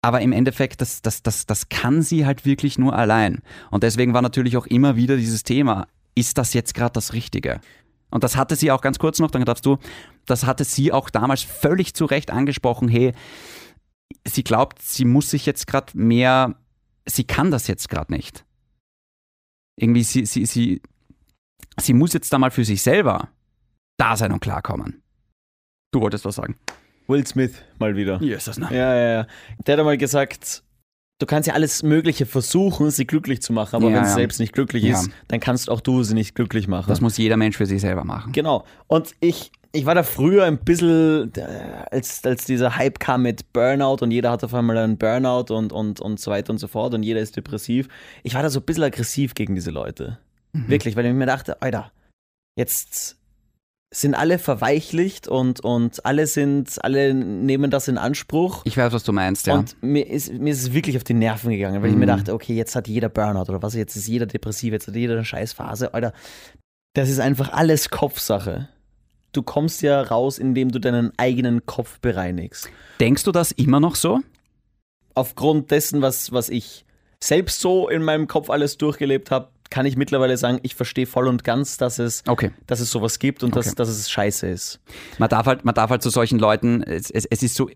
aber im Endeffekt, das, das, das, das kann sie halt wirklich nur allein. Und deswegen war natürlich auch immer wieder dieses Thema, ist das jetzt gerade das Richtige? Und das hatte sie auch ganz kurz noch, dann darfst du, das hatte sie auch damals völlig zu Recht angesprochen, hey, sie glaubt, sie muss sich jetzt gerade mehr, sie kann das jetzt gerade nicht. Irgendwie, sie, sie, sie, sie muss jetzt da mal für sich selber da sein und klarkommen. Du wolltest was sagen. Will Smith mal wieder. Jesus, ne? Ja, ja, ja. Der hat einmal gesagt, du kannst ja alles Mögliche versuchen, sie glücklich zu machen, aber Ja, wenn sie ja. selbst nicht glücklich Ja. ist, dann kannst auch du sie nicht glücklich machen. Das muss jeder Mensch für sich selber machen. Genau. Und ich, ich war da früher ein bisschen, äh, als, als dieser Hype kam mit Burnout und jeder hat auf einmal einen Burnout und, und, und so weiter und so fort und jeder ist depressiv. Ich war da so ein bisschen aggressiv gegen diese Leute. Mhm. Wirklich, weil ich mir dachte, Alter, jetzt sind alle verweichlicht und, und alle sind, alle nehmen das in Anspruch. Ich weiß, was du meinst, ja. Und mir ist, mir ist es wirklich auf die Nerven gegangen, weil ich Mhm. mir dachte, okay, jetzt hat jeder Burnout oder was, jetzt ist jeder depressiv, jetzt hat jeder eine Scheißphase. Alter, das ist einfach alles Kopfsache. Du kommst ja raus, indem du deinen eigenen Kopf bereinigst. Denkst du das immer noch so? Aufgrund dessen, was, was ich selbst so in meinem Kopf alles durchgelebt habe, kann ich mittlerweile sagen, ich verstehe voll und ganz, dass es, Okay. dass es sowas gibt und Okay. dass, dass es scheiße ist. Man darf halt, man darf halt zu solchen Leuten, es, es, es ist so,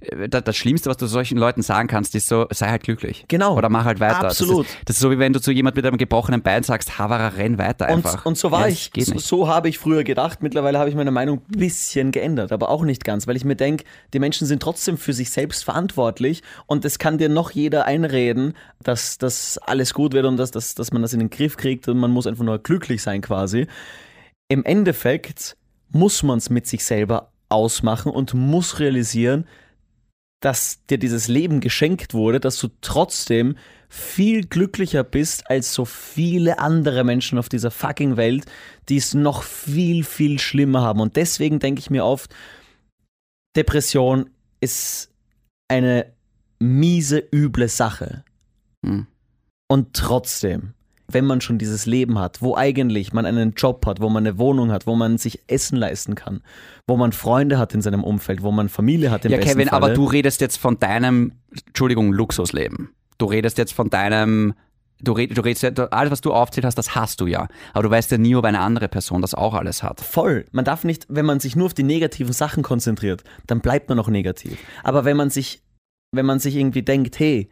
äh, das, Schlimmste, was du zu solchen Leuten sagen kannst, ist so, sei halt glücklich. Genau. Oder mach halt weiter. Absolut. Das ist, das ist so, wie wenn du zu jemand mit einem gebrochenen Bein sagst, Havara, renn weiter einfach. Und, und so war Ja, ich. So, so habe ich früher gedacht. Mittlerweile habe ich meine Meinung ein bisschen geändert, aber auch nicht ganz, weil ich mir denke, die Menschen sind trotzdem für sich selbst verantwortlich und es kann dir noch jeder einreden, dass das alles gut wird und dass, dass, dass man das in den Griff kriegt und man muss einfach nur glücklich sein quasi. Im Endeffekt muss man es mit sich selber ausmachen und muss realisieren, dass dir dieses Leben geschenkt wurde, dass du trotzdem viel glücklicher bist als so viele andere Menschen auf dieser fucking Welt, die es noch viel, viel schlimmer haben. Und deswegen denke ich mir oft, Depression ist eine miese, üble Sache. Hm. Und trotzdem, wenn man schon dieses Leben hat, wo eigentlich man einen Job hat, wo man eine Wohnung hat, wo man sich Essen leisten kann, wo man Freunde hat in seinem Umfeld, wo man Familie hat im Ja, Kevin, Falle. aber du redest jetzt von deinem, Entschuldigung, Luxusleben. Du redest jetzt von deinem, du, red, du redest ja, alles, was du aufzählt hast, das hast du ja. Aber du weißt ja nie, ob eine andere Person das auch alles hat. Voll. Man darf nicht, wenn man sich nur auf die negativen Sachen konzentriert, dann bleibt man auch negativ. Aber wenn man sich, wenn man sich irgendwie denkt, hey,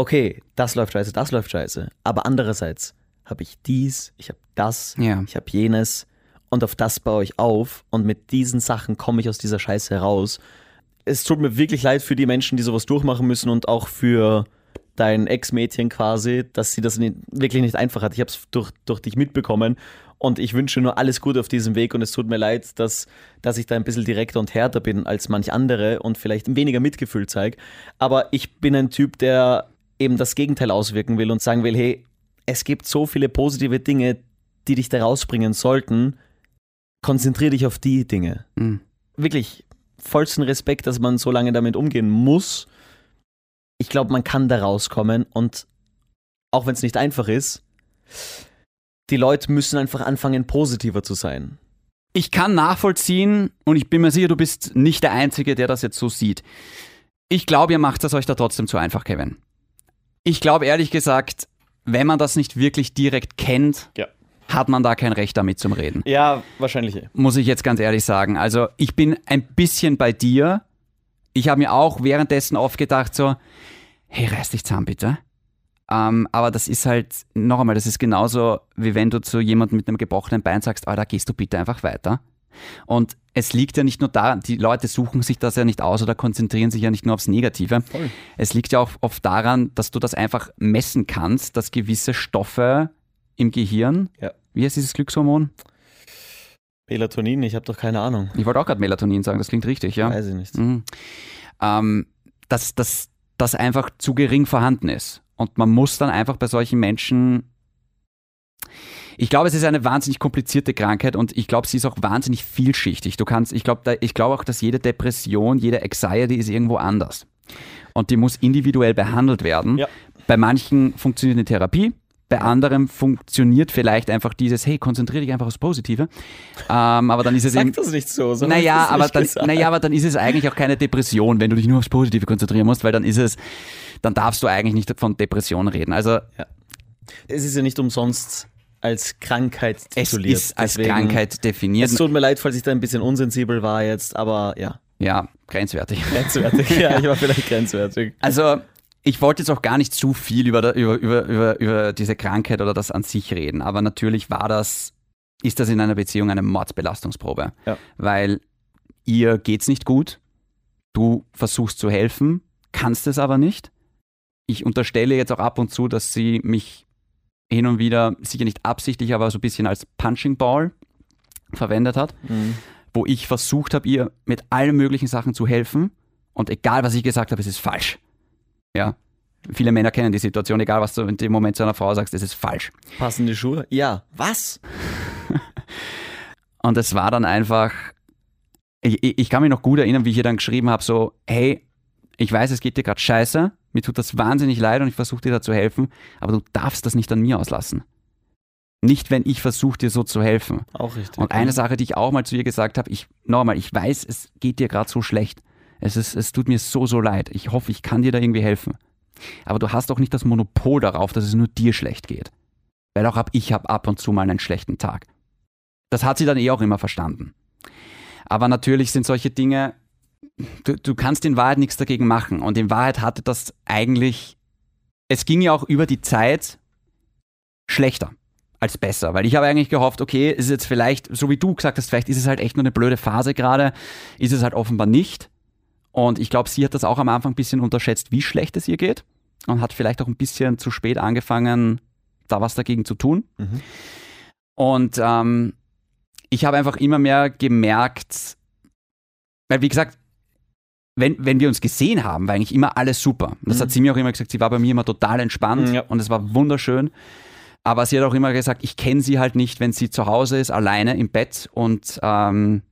okay, das läuft scheiße, das läuft scheiße. Aber andererseits habe ich dies, ich habe das, Ja. ich habe jenes und auf das baue ich auf und mit diesen Sachen komme ich aus dieser Scheiße heraus. Es tut mir wirklich leid für die Menschen, die sowas durchmachen müssen und auch für dein Ex-Mädchen quasi, dass sie das nicht, wirklich nicht einfach hat. Ich habe es durch, durch dich mitbekommen und ich wünsche nur alles Gute auf diesem Weg und es tut mir leid, dass, dass ich da ein bisschen direkter und härter bin als manch andere und vielleicht weniger Mitgefühl zeige. Aber ich bin ein Typ, der eben das Gegenteil auswirken will und sagen will, hey, es gibt so viele positive Dinge, die dich da rausbringen sollten. Konzentrier dich auf die Dinge. Mhm. Wirklich vollsten Respekt, dass man so lange damit umgehen muss. Ich glaube, man kann da rauskommen und auch wenn es nicht einfach ist, die Leute müssen einfach anfangen, positiver zu sein. Ich kann nachvollziehen und ich bin mir sicher, du bist nicht der Einzige, der das jetzt so sieht. Ich glaube, ihr macht es euch da trotzdem zu einfach, Kevin. Ich glaube ehrlich gesagt, wenn man das nicht wirklich direkt kennt, Ja. hat man da kein Recht damit zum Reden. Ja, wahrscheinlich. Muss ich jetzt ganz ehrlich sagen. Also ich bin ein bisschen bei dir. Ich habe mir auch währenddessen oft gedacht so, hey, reiß dich zusammen bitte. Ähm, aber das ist halt, noch einmal, das ist genauso, wie wenn du zu jemandem mit einem gebrochenen Bein sagst, ah, da gehst du bitte einfach weiter. Und es liegt ja nicht nur daran, die Leute suchen sich das ja nicht aus oder konzentrieren sich ja nicht nur aufs Negative. Es liegt ja auch oft daran, dass du das einfach messen kannst, dass gewisse Stoffe im Gehirn, Ja. wie heißt dieses Glückshormon? Melatonin, ich habe doch keine Ahnung. Ich wollte auch gerade Melatonin sagen, das klingt richtig, ja. Weiß ich nicht. Mhm. Ähm, dass das einfach zu gering vorhanden ist. Und man muss dann einfach bei solchen Menschen. Ich glaube, es ist eine wahnsinnig komplizierte Krankheit und ich glaube, sie ist auch wahnsinnig vielschichtig. Du kannst, ich glaube, ich glaube auch, dass jede Depression, jede Anxiety ist irgendwo anders. Und die muss individuell behandelt werden. Ja. Bei manchen funktioniert eine Therapie, bei anderen funktioniert vielleicht einfach dieses, hey, konzentriere dich einfach aufs Positive. Ähm, aber dann ist es Sag eben. das nicht so. so Naja, aber dann, gesagt. naja, aber dann ist es eigentlich auch keine Depression, wenn du dich nur aufs Positive konzentrieren musst, weil dann ist es, dann darfst du eigentlich nicht von Depression reden. Also Es ist ja nicht umsonst als Krankheit es tituliert. ist als Deswegen- Krankheit definiert. Es tut mir leid, falls ich da ein bisschen unsensibel war jetzt, aber ja, ja, grenzwertig. grenzwertig. ja, ich war vielleicht grenzwertig. Also ich wollte jetzt auch gar nicht zu viel über, über, über, über, über diese Krankheit oder das an sich reden, aber natürlich war das, ist das in einer Beziehung eine Mordsbelastungsprobe. Ja. Weil ihr geht's nicht gut, du versuchst zu helfen, kannst es aber nicht. Ich unterstelle jetzt auch ab und zu, dass sie mich hin und wieder, sicher nicht absichtlich, aber so ein bisschen als Punching Ball verwendet hat, Mhm. wo ich versucht habe, ihr mit allen möglichen Sachen zu helfen und egal, was ich gesagt habe, es ist falsch. Ja. Viele Männer kennen die Situation, egal was du in dem Moment zu einer Frau sagst, es ist falsch. Passen die Schuhe? Ja. Was? Und es war dann einfach, ich, ich ich kann mich noch gut erinnern, wie ich ihr dann geschrieben habe, so, hey, ich weiß, es geht dir gerade scheiße, mir tut das wahnsinnig leid und ich versuche dir da zu helfen, aber du darfst das nicht an mir auslassen. Nicht, wenn ich versuche, dir so zu helfen. Auch richtig. Und eine Sache, die ich auch mal zu ihr gesagt habe, ich, nochmal, ich weiß, es geht dir gerade so schlecht. Es, ist, es tut mir so, so leid. Ich hoffe, ich kann dir da irgendwie helfen. Aber du hast auch nicht das Monopol darauf, dass es nur dir schlecht geht. Weil auch ab ich habe ab und zu mal einen schlechten Tag. Das hat sie dann eh auch immer verstanden. Aber natürlich sind solche Dinge, du, du kannst in Wahrheit nichts dagegen machen. Und in Wahrheit hatte das eigentlich, es ging ja auch über die Zeit schlechter als besser, weil ich habe eigentlich gehofft, okay, ist es jetzt vielleicht, so wie du gesagt hast, vielleicht ist es halt echt nur eine blöde Phase gerade, ist es halt offenbar nicht. Und ich glaube, sie hat das auch am Anfang ein bisschen unterschätzt, wie schlecht es ihr geht und hat vielleicht auch ein bisschen zu spät angefangen, da was dagegen zu tun. Mhm. Und ähm, ich habe einfach immer mehr gemerkt, weil wie gesagt, wenn, wenn wir uns gesehen haben, war eigentlich immer alles super. Das Mhm. hat sie mir auch immer gesagt, sie war bei mir immer total entspannt Ja. und es war wunderschön. Aber sie hat auch immer gesagt, ich kenne sie halt nicht, wenn sie zu Hause ist, alleine im Bett und ähm,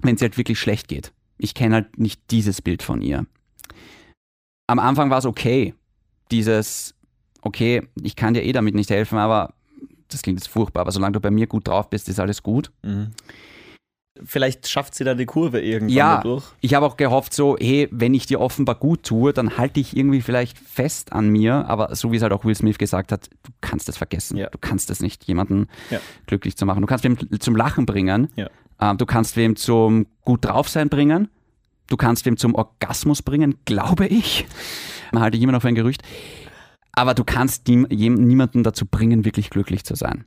wenn sie halt wirklich schlecht geht. Ich kenne halt nicht dieses Bild von ihr. Am Anfang war es okay, dieses, okay, ich kann dir eh damit nicht helfen, aber das klingt jetzt furchtbar, aber solange du bei mir gut drauf bist, ist alles gut. Mhm. Vielleicht schafft sie da die Kurve irgendwann Ja, dadurch. ich habe auch gehofft, so, hey, wenn ich dir offenbar gut tue, dann halte ich irgendwie vielleicht fest an mir. Aber so wie es halt auch Will Smith gesagt hat, du kannst es vergessen. Ja. Du kannst es nicht, jemanden Ja. glücklich zu machen. Du kannst wem zum Lachen bringen. Ähm, du kannst wem zum gut draufsein bringen. Du kannst wem zum Orgasmus bringen, glaube ich. Man halte ich immer noch für ein Gerücht. aber du kannst nie, niemanden dazu bringen, wirklich glücklich zu sein.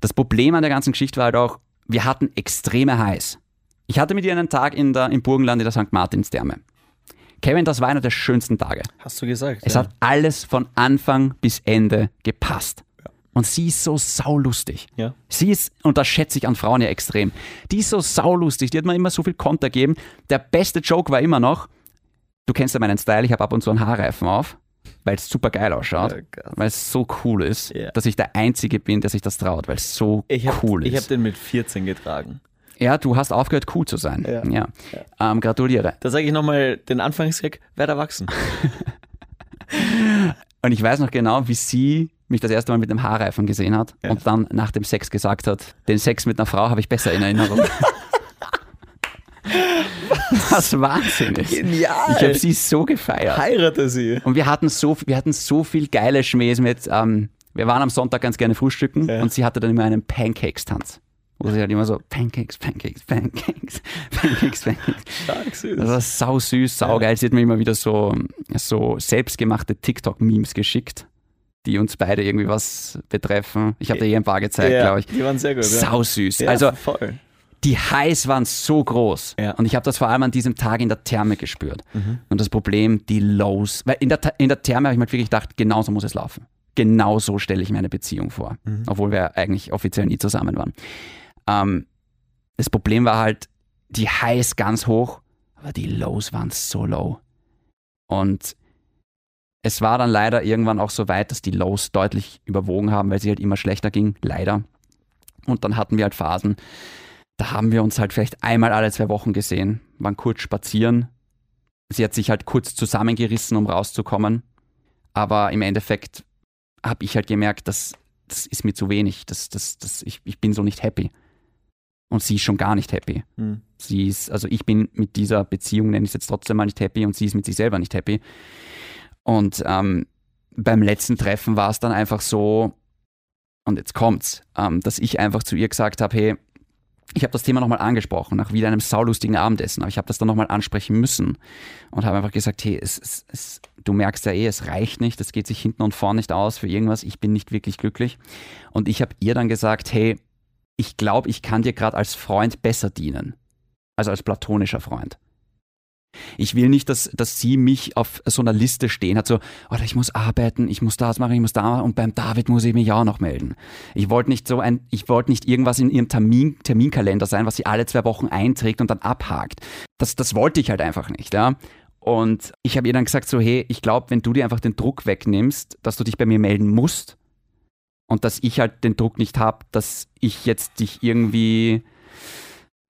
Das Problem an der ganzen Geschichte war halt auch, wir hatten extreme Highs. Ich hatte mit ihr einen Tag in der, im Burgenland in der St. Martinstherme. Kevin, das war einer der schönsten Tage. Hast du gesagt. Es ja. hat alles von Anfang bis Ende gepasst. Und sie ist so saulustig. Ja. Sie ist, und das schätze ich an Frauen ja extrem, die ist so saulustig, die hat mir immer so viel Konter gegeben. Der beste Joke war immer noch, du kennst ja meinen Style, ich habe ab und zu einen Haarreifen auf, weil es super geil ausschaut, Oh weil es so cool ist, Ja. dass ich der Einzige bin, der sich das traut, weil es so ich hab, cool Ich ist. habe den mit 14 getragen. ja, du hast aufgehört, cool zu sein. Ja. Ja. Ähm, gratuliere. Da sage ich nochmal den Anfangsgag, werd erwachsen. Und ich weiß noch genau, wie sie mich das erste Mal mit einem Haarreifen gesehen hat Ja. und dann nach dem Sex gesagt hat, den Sex mit einer Frau habe ich besser in Erinnerung. das ist wahnsinnig. Genial. Ich habe sie so gefeiert. Heirate sie. Und wir hatten so, wir hatten so viel geile Schmähs mit, ähm, wir waren am Sonntag ganz gerne frühstücken Ja. und sie hatte dann immer einen Pancakes-Tanz. Wo sie halt immer so, Pancakes, Pancakes, Pancakes, Pancakes, Pancakes. Stark süß. Das war sau süß, sau geil. Sie hat mir immer wieder so, so selbstgemachte TikTok-Memes geschickt, die uns beide irgendwie was betreffen. Ich habe dir hier ein paar gezeigt, ja, glaube ich. Die waren sehr gut. Sau süß. Ja. Also Ja, voll. Die Highs waren so groß. Ja. Und ich habe das vor allem an diesem Tag in der Therme gespürt. Mhm. Und das Problem, die Lows. Weil in der, in der Therme habe ich mir wirklich gedacht, genauso muss es laufen. Genauso stelle ich mir eine Beziehung vor. Mhm. Obwohl wir eigentlich offiziell nie zusammen waren. Ähm, das Problem war halt, die Highs ganz hoch, aber die Lows waren so low. Und es war dann leider irgendwann auch so weit, dass die Lows deutlich überwogen haben, weil sie halt immer schlechter ging, leider. Und dann hatten wir halt Phasen, da haben wir uns halt vielleicht einmal alle zwei Wochen gesehen, waren kurz spazieren. Sie hat sich halt kurz zusammengerissen, um rauszukommen. Aber im Endeffekt habe ich halt gemerkt, dass das ist mir zu wenig. Das, das, das, ich, ich bin so nicht happy. Und sie ist schon gar nicht happy. Hm. Sie ist, also ich bin mit dieser Beziehung, nenne ich es jetzt trotzdem mal nicht happy und sie ist mit sich selber nicht happy. Und ähm, beim letzten Treffen war es dann einfach so, und jetzt kommt's, ähm, dass ich einfach zu ihr gesagt habe, hey, ich habe das Thema nochmal angesprochen, nach wieder einem saulustigen Abendessen, aber ich habe das dann nochmal ansprechen müssen und habe einfach gesagt, hey, es, es, es, du merkst ja eh, es reicht nicht, es geht sich hinten und vorn nicht aus für irgendwas, ich bin nicht wirklich glücklich. Und ich habe ihr dann gesagt, hey, ich glaube, ich kann dir gerade als Freund besser dienen, also als platonischer Freund. Ich will nicht, dass, dass sie mich auf so einer Liste stehen hat, so, oh, ich muss arbeiten, ich muss das machen, ich muss da machen und beim David muss ich mich auch noch melden. Ich wollte nicht so ein, ich wollte nicht irgendwas in ihrem Termin, Terminkalender sein, was sie alle zwei Wochen einträgt und dann abhakt. Das, das wollte ich halt einfach nicht, ja. Und ich habe ihr dann gesagt, so, hey, ich glaube, wenn du dir einfach den Druck wegnimmst, dass du dich bei mir melden musst und dass ich halt den Druck nicht habe, dass ich jetzt dich irgendwie,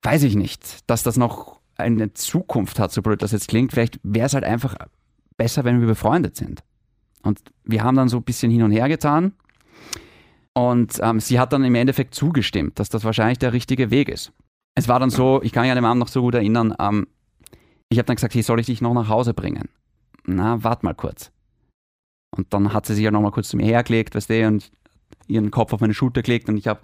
weiß ich nicht, dass das noch eine Zukunft hat, so blöd das jetzt klingt. Vielleicht wäre es halt einfach besser, wenn wir befreundet sind. Und wir haben dann so ein bisschen hin und her getan. Und ähm, sie hat dann im Endeffekt zugestimmt, dass das wahrscheinlich der richtige Weg ist. Es war dann so, ich kann mich an den Abend noch so gut erinnern, ähm, ich habe dann gesagt, hey, soll ich dich noch nach Hause bringen? Na, warte mal kurz. Und dann hat sie sich ja noch mal kurz zu mir hergelegt, weißt du, und ihren Kopf auf meine Schulter gelegt und ich hab,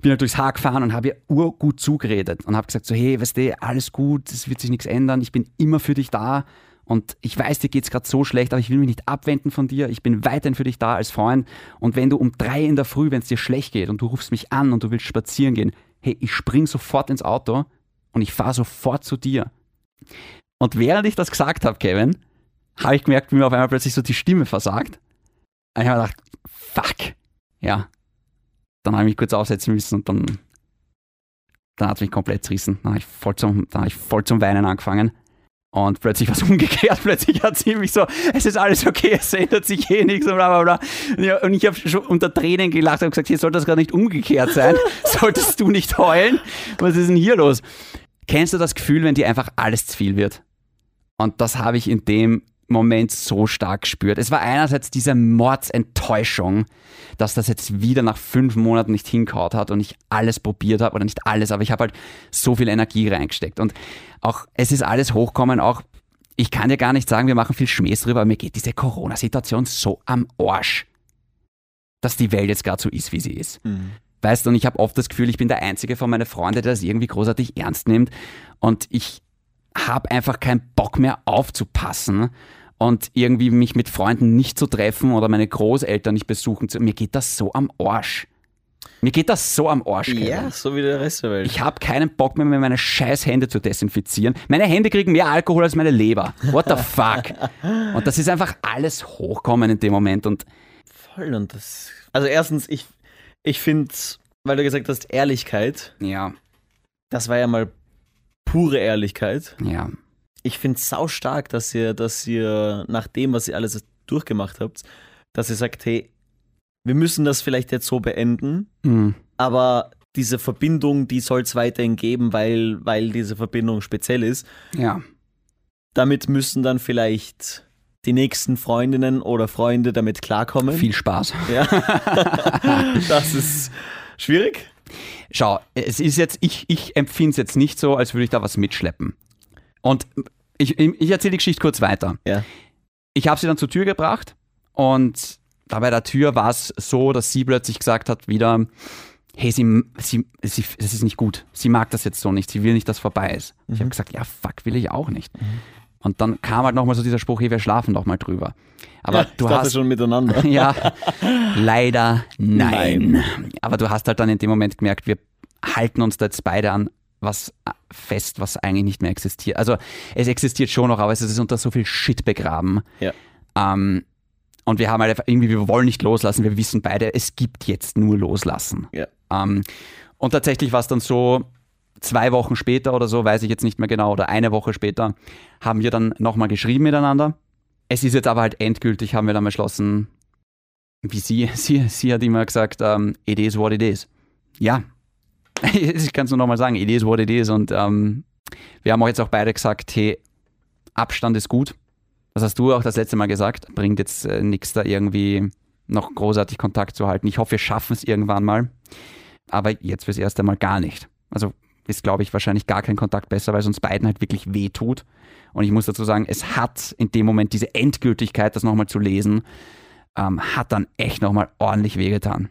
bin halt durchs Haar gefahren und habe ihr urgut zugeredet und habe gesagt so, hey, weißt du, alles gut, es wird sich nichts ändern, ich bin immer für dich da und ich weiß, dir geht's gerade so schlecht, aber ich will mich nicht abwenden von dir, ich bin weiterhin für dich da als Freund und wenn du um drei in der Früh, wenn es dir schlecht geht und du rufst mich an und du willst spazieren gehen, hey, ich spring sofort ins Auto und ich fahre sofort zu dir. Und während ich das gesagt habe, Kevin, habe ich gemerkt, wie mir auf einmal plötzlich so die Stimme versagt. Und ich habe gedacht, fuck, ja. Dann habe ich mich kurz aufsetzen müssen und dann, dann hat es mich komplett zerrissen. Dann habe ich, voll zum, dann habe ich voll zum Weinen angefangen. Und plötzlich war es umgekehrt. Plötzlich hat sie mich so, es ist alles okay, es ändert sich eh nichts und bla bla bla. Und ich habe schon unter Tränen gelacht und gesagt, hier soll das gerade nicht umgekehrt sein. Solltest du nicht heulen? Was ist denn hier los? Kennst du das Gefühl, wenn dir einfach alles zu viel wird? Und das habe ich in dem Moment so stark gespürt. Es war einerseits diese Mordsenttäuschung, dass das jetzt wieder nach fünf Monaten nicht hinkaut hat und ich alles probiert habe, oder nicht alles, aber ich habe halt so viel Energie reingesteckt. Und auch, es ist alles hochkommen, auch, ich kann dir gar nicht sagen, wir machen viel Schmähs drüber, aber mir geht diese Corona-Situation so am Arsch, dass die Welt jetzt gerade so ist, wie sie ist. Weißt du, und ich habe oft das Gefühl, ich bin der Einzige von meinen Freunden, der das irgendwie großartig ernst nimmt. Und ich habe einfach keinen Bock mehr aufzupassen und irgendwie mich mit Freunden nicht zu treffen oder meine Großeltern nicht besuchen zu. Mir geht das so am Arsch. Mir geht das so am Arsch. Kevin. Ja, so wie der Rest der Welt. Ich habe keinen Bock mehr, meine scheiß Hände zu desinfizieren. Meine Hände kriegen mehr Alkohol als meine Leber. What the fuck? Und das ist einfach alles hochkommen in dem Moment. Und Voll und das. Also erstens, ich, ich finde, weil du gesagt hast, Ehrlichkeit, ja, das war ja mal pure Ehrlichkeit. ja. Ich finde es sau stark, dass ihr, dass ihr nach dem, was ihr alles durchgemacht habt, dass ihr sagt, hey, wir müssen das vielleicht jetzt so beenden, Hm. aber diese Verbindung, die soll es weiterhin geben, weil, weil diese Verbindung speziell ist. Ja. Damit müssen dann vielleicht die nächsten Freundinnen oder Freunde damit klarkommen. Viel Spaß. Ja. das ist schwierig. Schau, es ist jetzt, ich, ich empfinde es jetzt nicht so, als würde ich da was mitschleppen. Und ich, ich erzähle die Geschichte kurz weiter. Ja. Ich habe sie dann zur Tür gebracht und da bei der Tür war es so, dass sie plötzlich gesagt hat wieder, hey, sie, sie, sie, das ist nicht gut. Sie mag das jetzt so nicht. Sie will nicht, dass vorbei ist. Ich habe gesagt, ja, fuck, will ich auch nicht. Und dann kam halt nochmal so dieser Spruch, hey, wir schlafen doch mal drüber. Aber ja, du hast schon miteinander. ja, leider nein. Aber du hast halt dann in dem Moment gemerkt, wir halten uns da jetzt beide an was fest, was eigentlich nicht mehr existiert. Also es existiert schon noch, aber es ist unter so viel Shit begraben. Ja. Ähm, und wir haben halt einfach irgendwie, wir wollen nicht loslassen. Wir wissen beide, es gibt jetzt nur loslassen. Ja. Ähm, und tatsächlich war es dann so, zwei Wochen später oder so, weiß ich jetzt nicht mehr genau, oder eine Woche später, haben wir dann nochmal geschrieben miteinander. Es ist jetzt aber halt endgültig, haben wir dann beschlossen, wie sie, sie, sie hat immer gesagt, ähm, it is what it is. Ja, ich kann es nur nochmal sagen, it is what it is. Und ähm, wir haben auch jetzt auch beide gesagt, hey, Abstand ist gut. Das hast du auch das letzte Mal gesagt. Bringt jetzt äh, nichts da irgendwie noch großartig Kontakt zu halten. Ich hoffe, wir schaffen es irgendwann mal. Aber jetzt fürs erste Mal gar nicht. Also ist, glaube ich, wahrscheinlich gar kein Kontakt besser, weil es uns beiden halt wirklich weh tut. Und ich muss dazu sagen, es hat in dem Moment diese Endgültigkeit, das nochmal zu lesen, ähm, hat dann echt nochmal ordentlich wehgetan.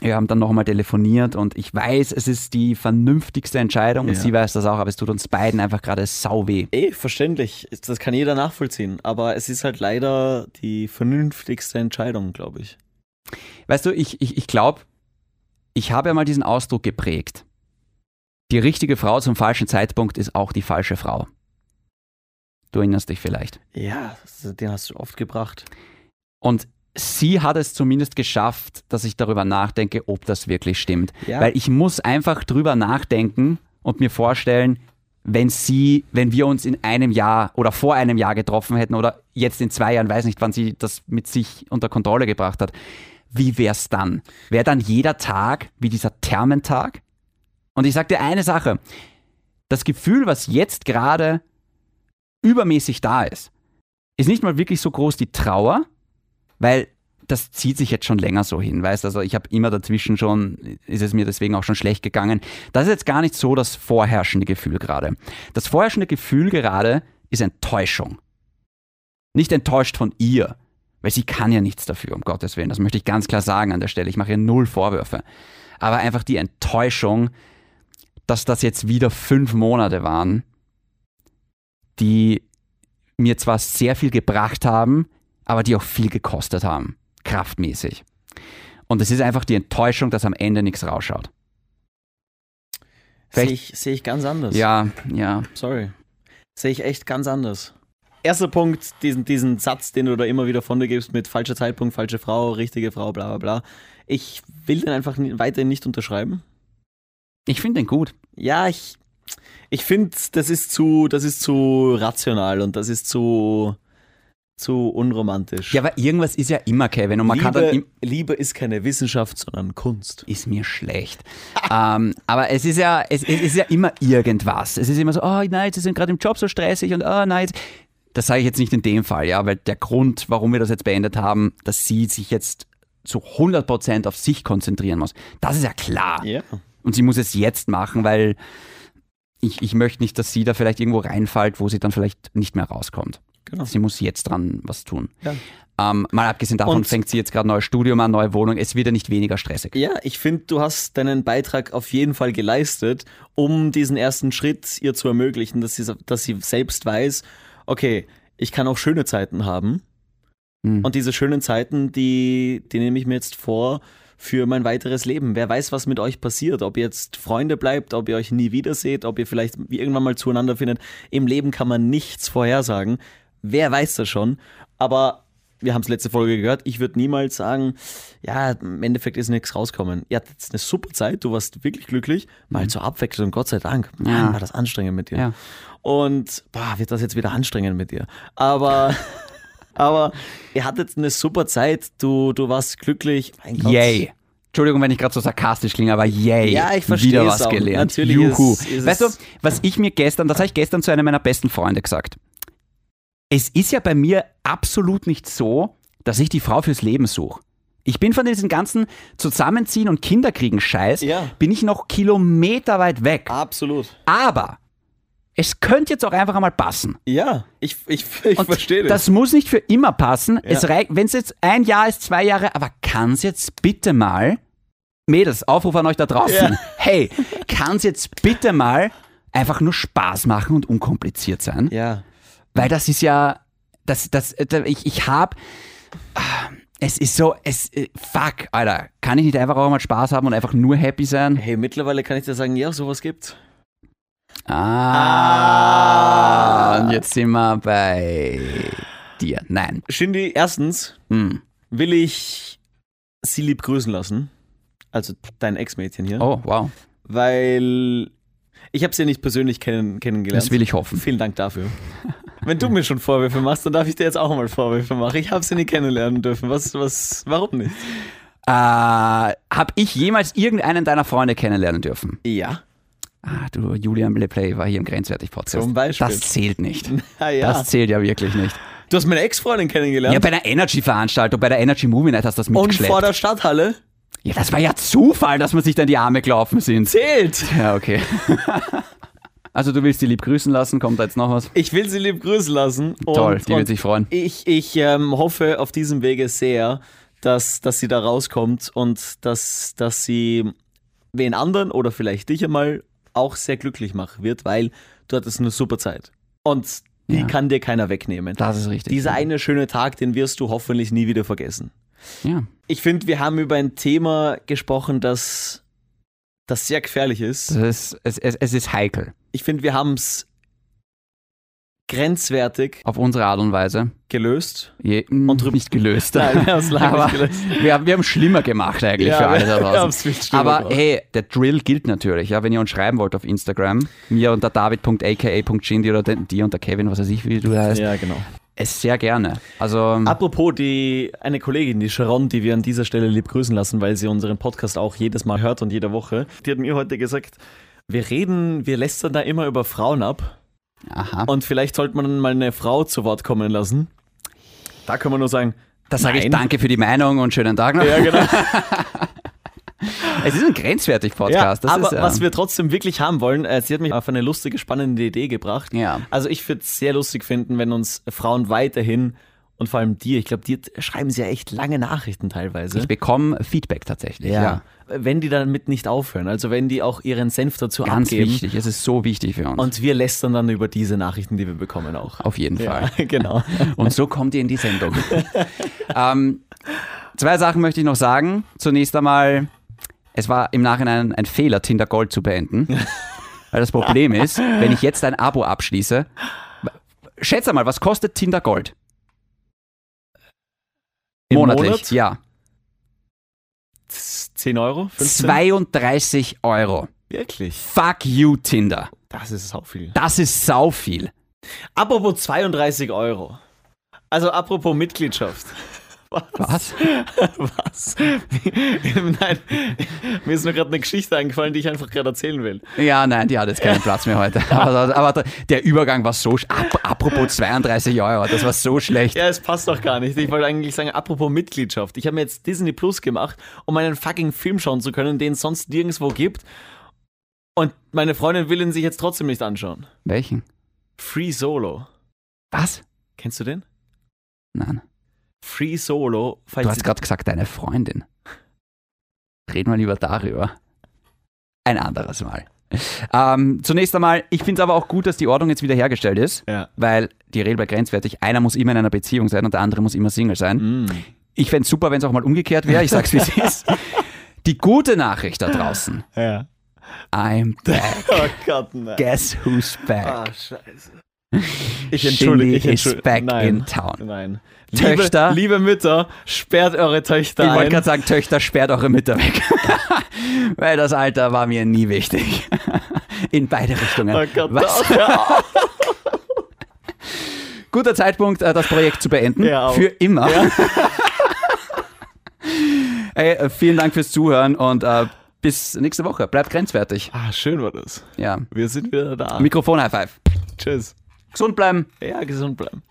Wir haben dann nochmal telefoniert und ich weiß, es ist die vernünftigste Entscheidung und Ja. sie weiß das auch, aber es tut uns beiden einfach gerade sau weh. Eh, verständlich. Das kann jeder nachvollziehen. Aber es ist halt leider die vernünftigste Entscheidung, glaube ich. Weißt du, ich, ich, ich glaube, ich habe ja mal diesen Ausdruck geprägt. Die richtige Frau zum falschen Zeitpunkt ist auch die falsche Frau. Du erinnerst dich vielleicht. Ja, das- den hast du oft gebracht. Und sie hat es zumindest geschafft, dass ich darüber nachdenke, ob das wirklich stimmt. Ja. Weil ich muss einfach drüber nachdenken und mir vorstellen, wenn sie, wenn wir uns in einem Jahr oder vor einem Jahr getroffen hätten oder jetzt in zwei Jahren, weiß nicht, wann sie das mit sich unter Kontrolle gebracht hat, wie wär's dann? Wäre dann jeder Tag wie dieser Thermentag? Und ich sag dir eine Sache, das Gefühl, was jetzt gerade übermäßig da ist, ist nicht mal wirklich so groß die Trauer, weil das zieht sich jetzt schon länger so hin, weißt also ich habe immer dazwischen schon, ist es mir deswegen auch schon schlecht gegangen. Das ist jetzt gar nicht so das vorherrschende Gefühl gerade. Das vorherrschende Gefühl gerade ist Enttäuschung. Nicht enttäuscht von ihr, weil sie kann ja nichts dafür, um Gottes Willen. Das möchte ich ganz klar sagen an der Stelle. Ich mache ihr null Vorwürfe. Aber einfach die Enttäuschung, dass das jetzt wieder fünf Monate waren, die mir zwar sehr viel gebracht haben, aber die auch viel gekostet haben, kraftmäßig. Und es ist einfach die Enttäuschung, dass am Ende nichts rausschaut. Sehe ich, sehe ich ganz anders. Ja, ja. Sorry. Sehe ich echt ganz anders. Erster Punkt, diesen, diesen Satz, den du da immer wieder von dir gibst mit falscher Zeitpunkt, falsche Frau, richtige Frau, bla bla bla. Ich will den einfach weiterhin nicht unterschreiben. Ich finde den gut. Ja, ich, ich finde, das ist zu, das ist zu rational und das ist zu, zu unromantisch. Ja, aber irgendwas ist ja immer, Kevin. Und man kann dann Liebe, im Liebe ist keine Wissenschaft, sondern Kunst. ist mir schlecht. ähm, aber es ist ja, es, es ist ja immer irgendwas. Es ist immer so, oh nein, sie sind gerade im Job so stressig und oh nein. Das sage ich jetzt nicht in dem Fall, ja, weil der Grund, warum wir das jetzt beendet haben, dass sie sich jetzt zu 100% auf sich konzentrieren muss. Das ist ja klar. Ja. Und sie muss es jetzt machen, weil ich, ich möchte nicht, dass sie da vielleicht irgendwo reinfällt, wo sie dann vielleicht nicht mehr rauskommt. Genau. Sie muss jetzt dran was tun. Ja. Ähm, mal abgesehen davon Und- fängt sie jetzt gerade ein neues Studium an, neue Wohnung. Es wird ja nicht weniger stressig. Ja, ich finde, du hast deinen Beitrag auf jeden Fall geleistet, um diesen ersten Schritt ihr zu ermöglichen, dass sie, dass sie selbst weiß, okay, ich kann auch schöne Zeiten haben. Hm. Und diese schönen Zeiten, die, die nehme ich mir jetzt vor für mein weiteres Leben. Wer weiß, was mit euch passiert. Ob ihr jetzt Freunde bleibt, ob ihr euch nie wiederseht, ob ihr vielleicht irgendwann mal zueinander findet. Im Leben kann man nichts vorhersagen. Wer weiß das schon. Aber wir haben es letzte Folge gehört, ich würde niemals sagen, ja, im Endeffekt ist nichts rauskommen. Ihr hattet jetzt eine super Zeit, du warst wirklich glücklich. Mal zur Abwechslung, Gott sei Dank. Mann, Ja. war das anstrengend mit dir. Ja. Und boah, wird das jetzt wieder anstrengend mit dir. Aber, aber ihr hattet eine super Zeit, du, du warst glücklich. Mein Gott. Yay. Entschuldigung, wenn ich gerade so sarkastisch klinge, aber yay. Ja, ich verstehe Wieder es was auch. gelernt. Natürlich Juhu. ist- ist weißt du, was ich mir gestern, das habe ich gestern zu einem meiner besten Freunde gesagt. Es ist ja bei mir absolut nicht so, dass ich die Frau fürs Leben suche. Ich bin von diesem ganzen Zusammenziehen und Kinderkriegen Scheiß, Ja. bin ich noch Kilometer weit weg. Absolut. Aber es könnte jetzt auch einfach einmal passen. Ja, ich, ich, ich Und verstehe Das muss nicht für immer passen. Ja. Es reicht, wenn es jetzt ein Jahr ist, zwei Jahre, aber kann es jetzt bitte mal, Mädels, Aufruf an euch da draußen, Ja. hey, kann es jetzt bitte mal einfach nur Spaß machen und unkompliziert sein? Ja. Weil das ist ja, das, das, ich, ich hab, ah, es ist so, es, äh, fuck, Alter, kann ich nicht einfach auch mal Spaß haben und einfach nur happy sein? Hey, mittlerweile kann ich dir sagen, ja, sowas gibt's. Ah, und jetzt sind wir bei dir. Nein. Shindy, erstens Hm. will ich sie lieb grüßen lassen. Also dein Ex-Mädchen hier. Oh, wow. Weil ich habe sie ja nicht persönlich kennen, kennengelernt. Das will ich hoffen. Vielen Dank dafür. Wenn du mir schon Vorwürfe machst, dann darf ich dir jetzt auch mal Vorwürfe machen. Ich habe sie nie kennenlernen dürfen. Was, was, warum nicht? Äh, hab ich jemals irgendeinen deiner Freunde kennenlernen dürfen? Ja. Ah, du, Julian Leplay war hier im Grenzwertig-Podcast. Zum Beispiel. Das zählt nicht. Ah, ja. Das zählt ja wirklich nicht. Du hast meine Ex-Freundin kennengelernt. Ja, bei einer Energy-Veranstaltung, bei der Energy Movie Night hast du das und mitgeschleppt. vor der Stadthalle ja, das war ja Zufall, dass man sich dann die Arme gelaufen sind. zählt. Ja, okay. also du willst die lieb grüßen lassen, kommt da jetzt noch was? Ich will sie lieb grüßen lassen. Und, Toll, die und wird sich freuen. Ich, ich ähm, hoffe auf diesem Wege sehr, dass, dass sie da rauskommt und dass, dass sie wen anderen oder vielleicht dich einmal auch sehr glücklich machen wird, weil du hattest eine super Zeit. Und die Ja. kann dir keiner wegnehmen. Das ist richtig. Dieser eine schöne Tag, den wirst du hoffentlich nie wieder vergessen. Ja. Ich finde, wir haben über ein Thema gesprochen, das, das sehr gefährlich ist. Das ist, es, es, es ist heikel. Ich finde, wir haben es grenzwertig Auf unsere Art und Weise. gelöst. Je, und nicht gelöst. Nein, wir haben es lange Aber gelöst. wir haben wir haben schlimmer gemacht eigentlich Ja, für alle da draußen. Aber gemacht. hey, der Drill gilt natürlich. Ja, wenn ihr uns schreiben wollt auf Instagram, mir unter david.aka.shindy oder dir unter Kevin, was weiß ich, wie du heißt, Ja, genau. es sehr gerne. Also Apropos die eine Kollegin, die Sharon, die wir an dieser Stelle lieb grüßen lassen, weil sie unseren Podcast auch jedes Mal hört und jede Woche, die hat mir heute gesagt, wir reden, wir lästern da immer über Frauen ab aha, und vielleicht sollte man mal eine Frau zu Wort kommen lassen. Da kann man nur sagen, da sage ich danke für die Meinung und schönen Tag noch. ja genau. Es ist ein grenzwertig Podcast. ja, das aber ist, ja, was wir trotzdem wirklich haben wollen, äh, sie hat mich auf eine lustige, spannende Idee gebracht. Ja. Also ich würde es sehr lustig finden, wenn uns Frauen weiterhin und vor allem dir, ich glaube, dir schreiben sie ja echt lange Nachrichten teilweise. ich bekomme Feedback tatsächlich. Ja. Wenn die damit nicht aufhören, also wenn die auch ihren Senf dazu Ganz abgeben. wichtig. Es ist so wichtig für uns. Und wir lästern dann über diese Nachrichten, die wir bekommen auch. auf jeden Fall. Ja, genau. Und so kommt ihr in die Sendung. ähm, zwei Sachen möchte ich noch sagen. Zunächst einmal, es war im Nachhinein ein Fehler, Tinder Gold zu beenden. Weil das Problem ist, wenn ich jetzt ein Abo abschließe, schätze mal, was kostet Tinder Gold? Im Monatlich, Monat? ja. 10 Euro? 15? 32 Euro. Wirklich? Fuck you, Tinder. Das ist sau viel. Das ist sau viel. Apropos 32 Euro. Also apropos Mitgliedschaft. Was? Was? Nein, mir ist nur gerade eine Geschichte eingefallen, die ich einfach gerade erzählen will. Ja, nein, die hat jetzt keinen Platz mehr heute. Aber, aber der Übergang war so, ap apropos 32 Euro, das war so schlecht. Ja, es passt doch gar nicht. Ich wollte eigentlich sagen, apropos Mitgliedschaft. Ich habe mir jetzt Disney Plus gemacht, um einen fucking Film schauen zu können, den es sonst nirgendwo gibt. Und meine Freundin will ihn sich jetzt trotzdem nicht anschauen. Welchen? Free Solo. Was? Kennst du den? Nein. Free Solo. Falls Du hast gerade gesagt, deine Freundin. Reden wir lieber darüber. Ein anderes Mal. Ähm, zunächst einmal, ich finde es aber auch gut, dass die Ordnung jetzt wieder hergestellt ist, ja. weil die Regel bei grenzwertig, einer muss immer in einer Beziehung sein und der andere muss immer Single sein. Ich fände es super, wenn es auch mal umgekehrt wäre. Ich sag's wie es ist. Die gute Nachricht da draußen. Ja. I'm back. Oh Gott, nein. Guess who's back? Ah, scheiße. Ich Shindy entschuldige, ich is entschuldige. back nein. in town. Nein. Töchter- Liebe, liebe Mütter, sperrt eure Töchter Ich wollte ein. gerade sagen, Töchter, sperrt eure Mütter weg. Weil das Alter war mir nie wichtig. In beide Richtungen. Oh Gott, Was? ja. Guter Zeitpunkt, äh, das Projekt zu beenden. Ja. Für immer. Ey, äh, vielen Dank fürs Zuhören und äh, bis nächste Woche. Bleibt grenzwertig. Ah, schön war das. Ja. Wir sind wieder da. Mikrofon High Five. Tschüss. Gesund bleiben. Ja, gesund bleiben.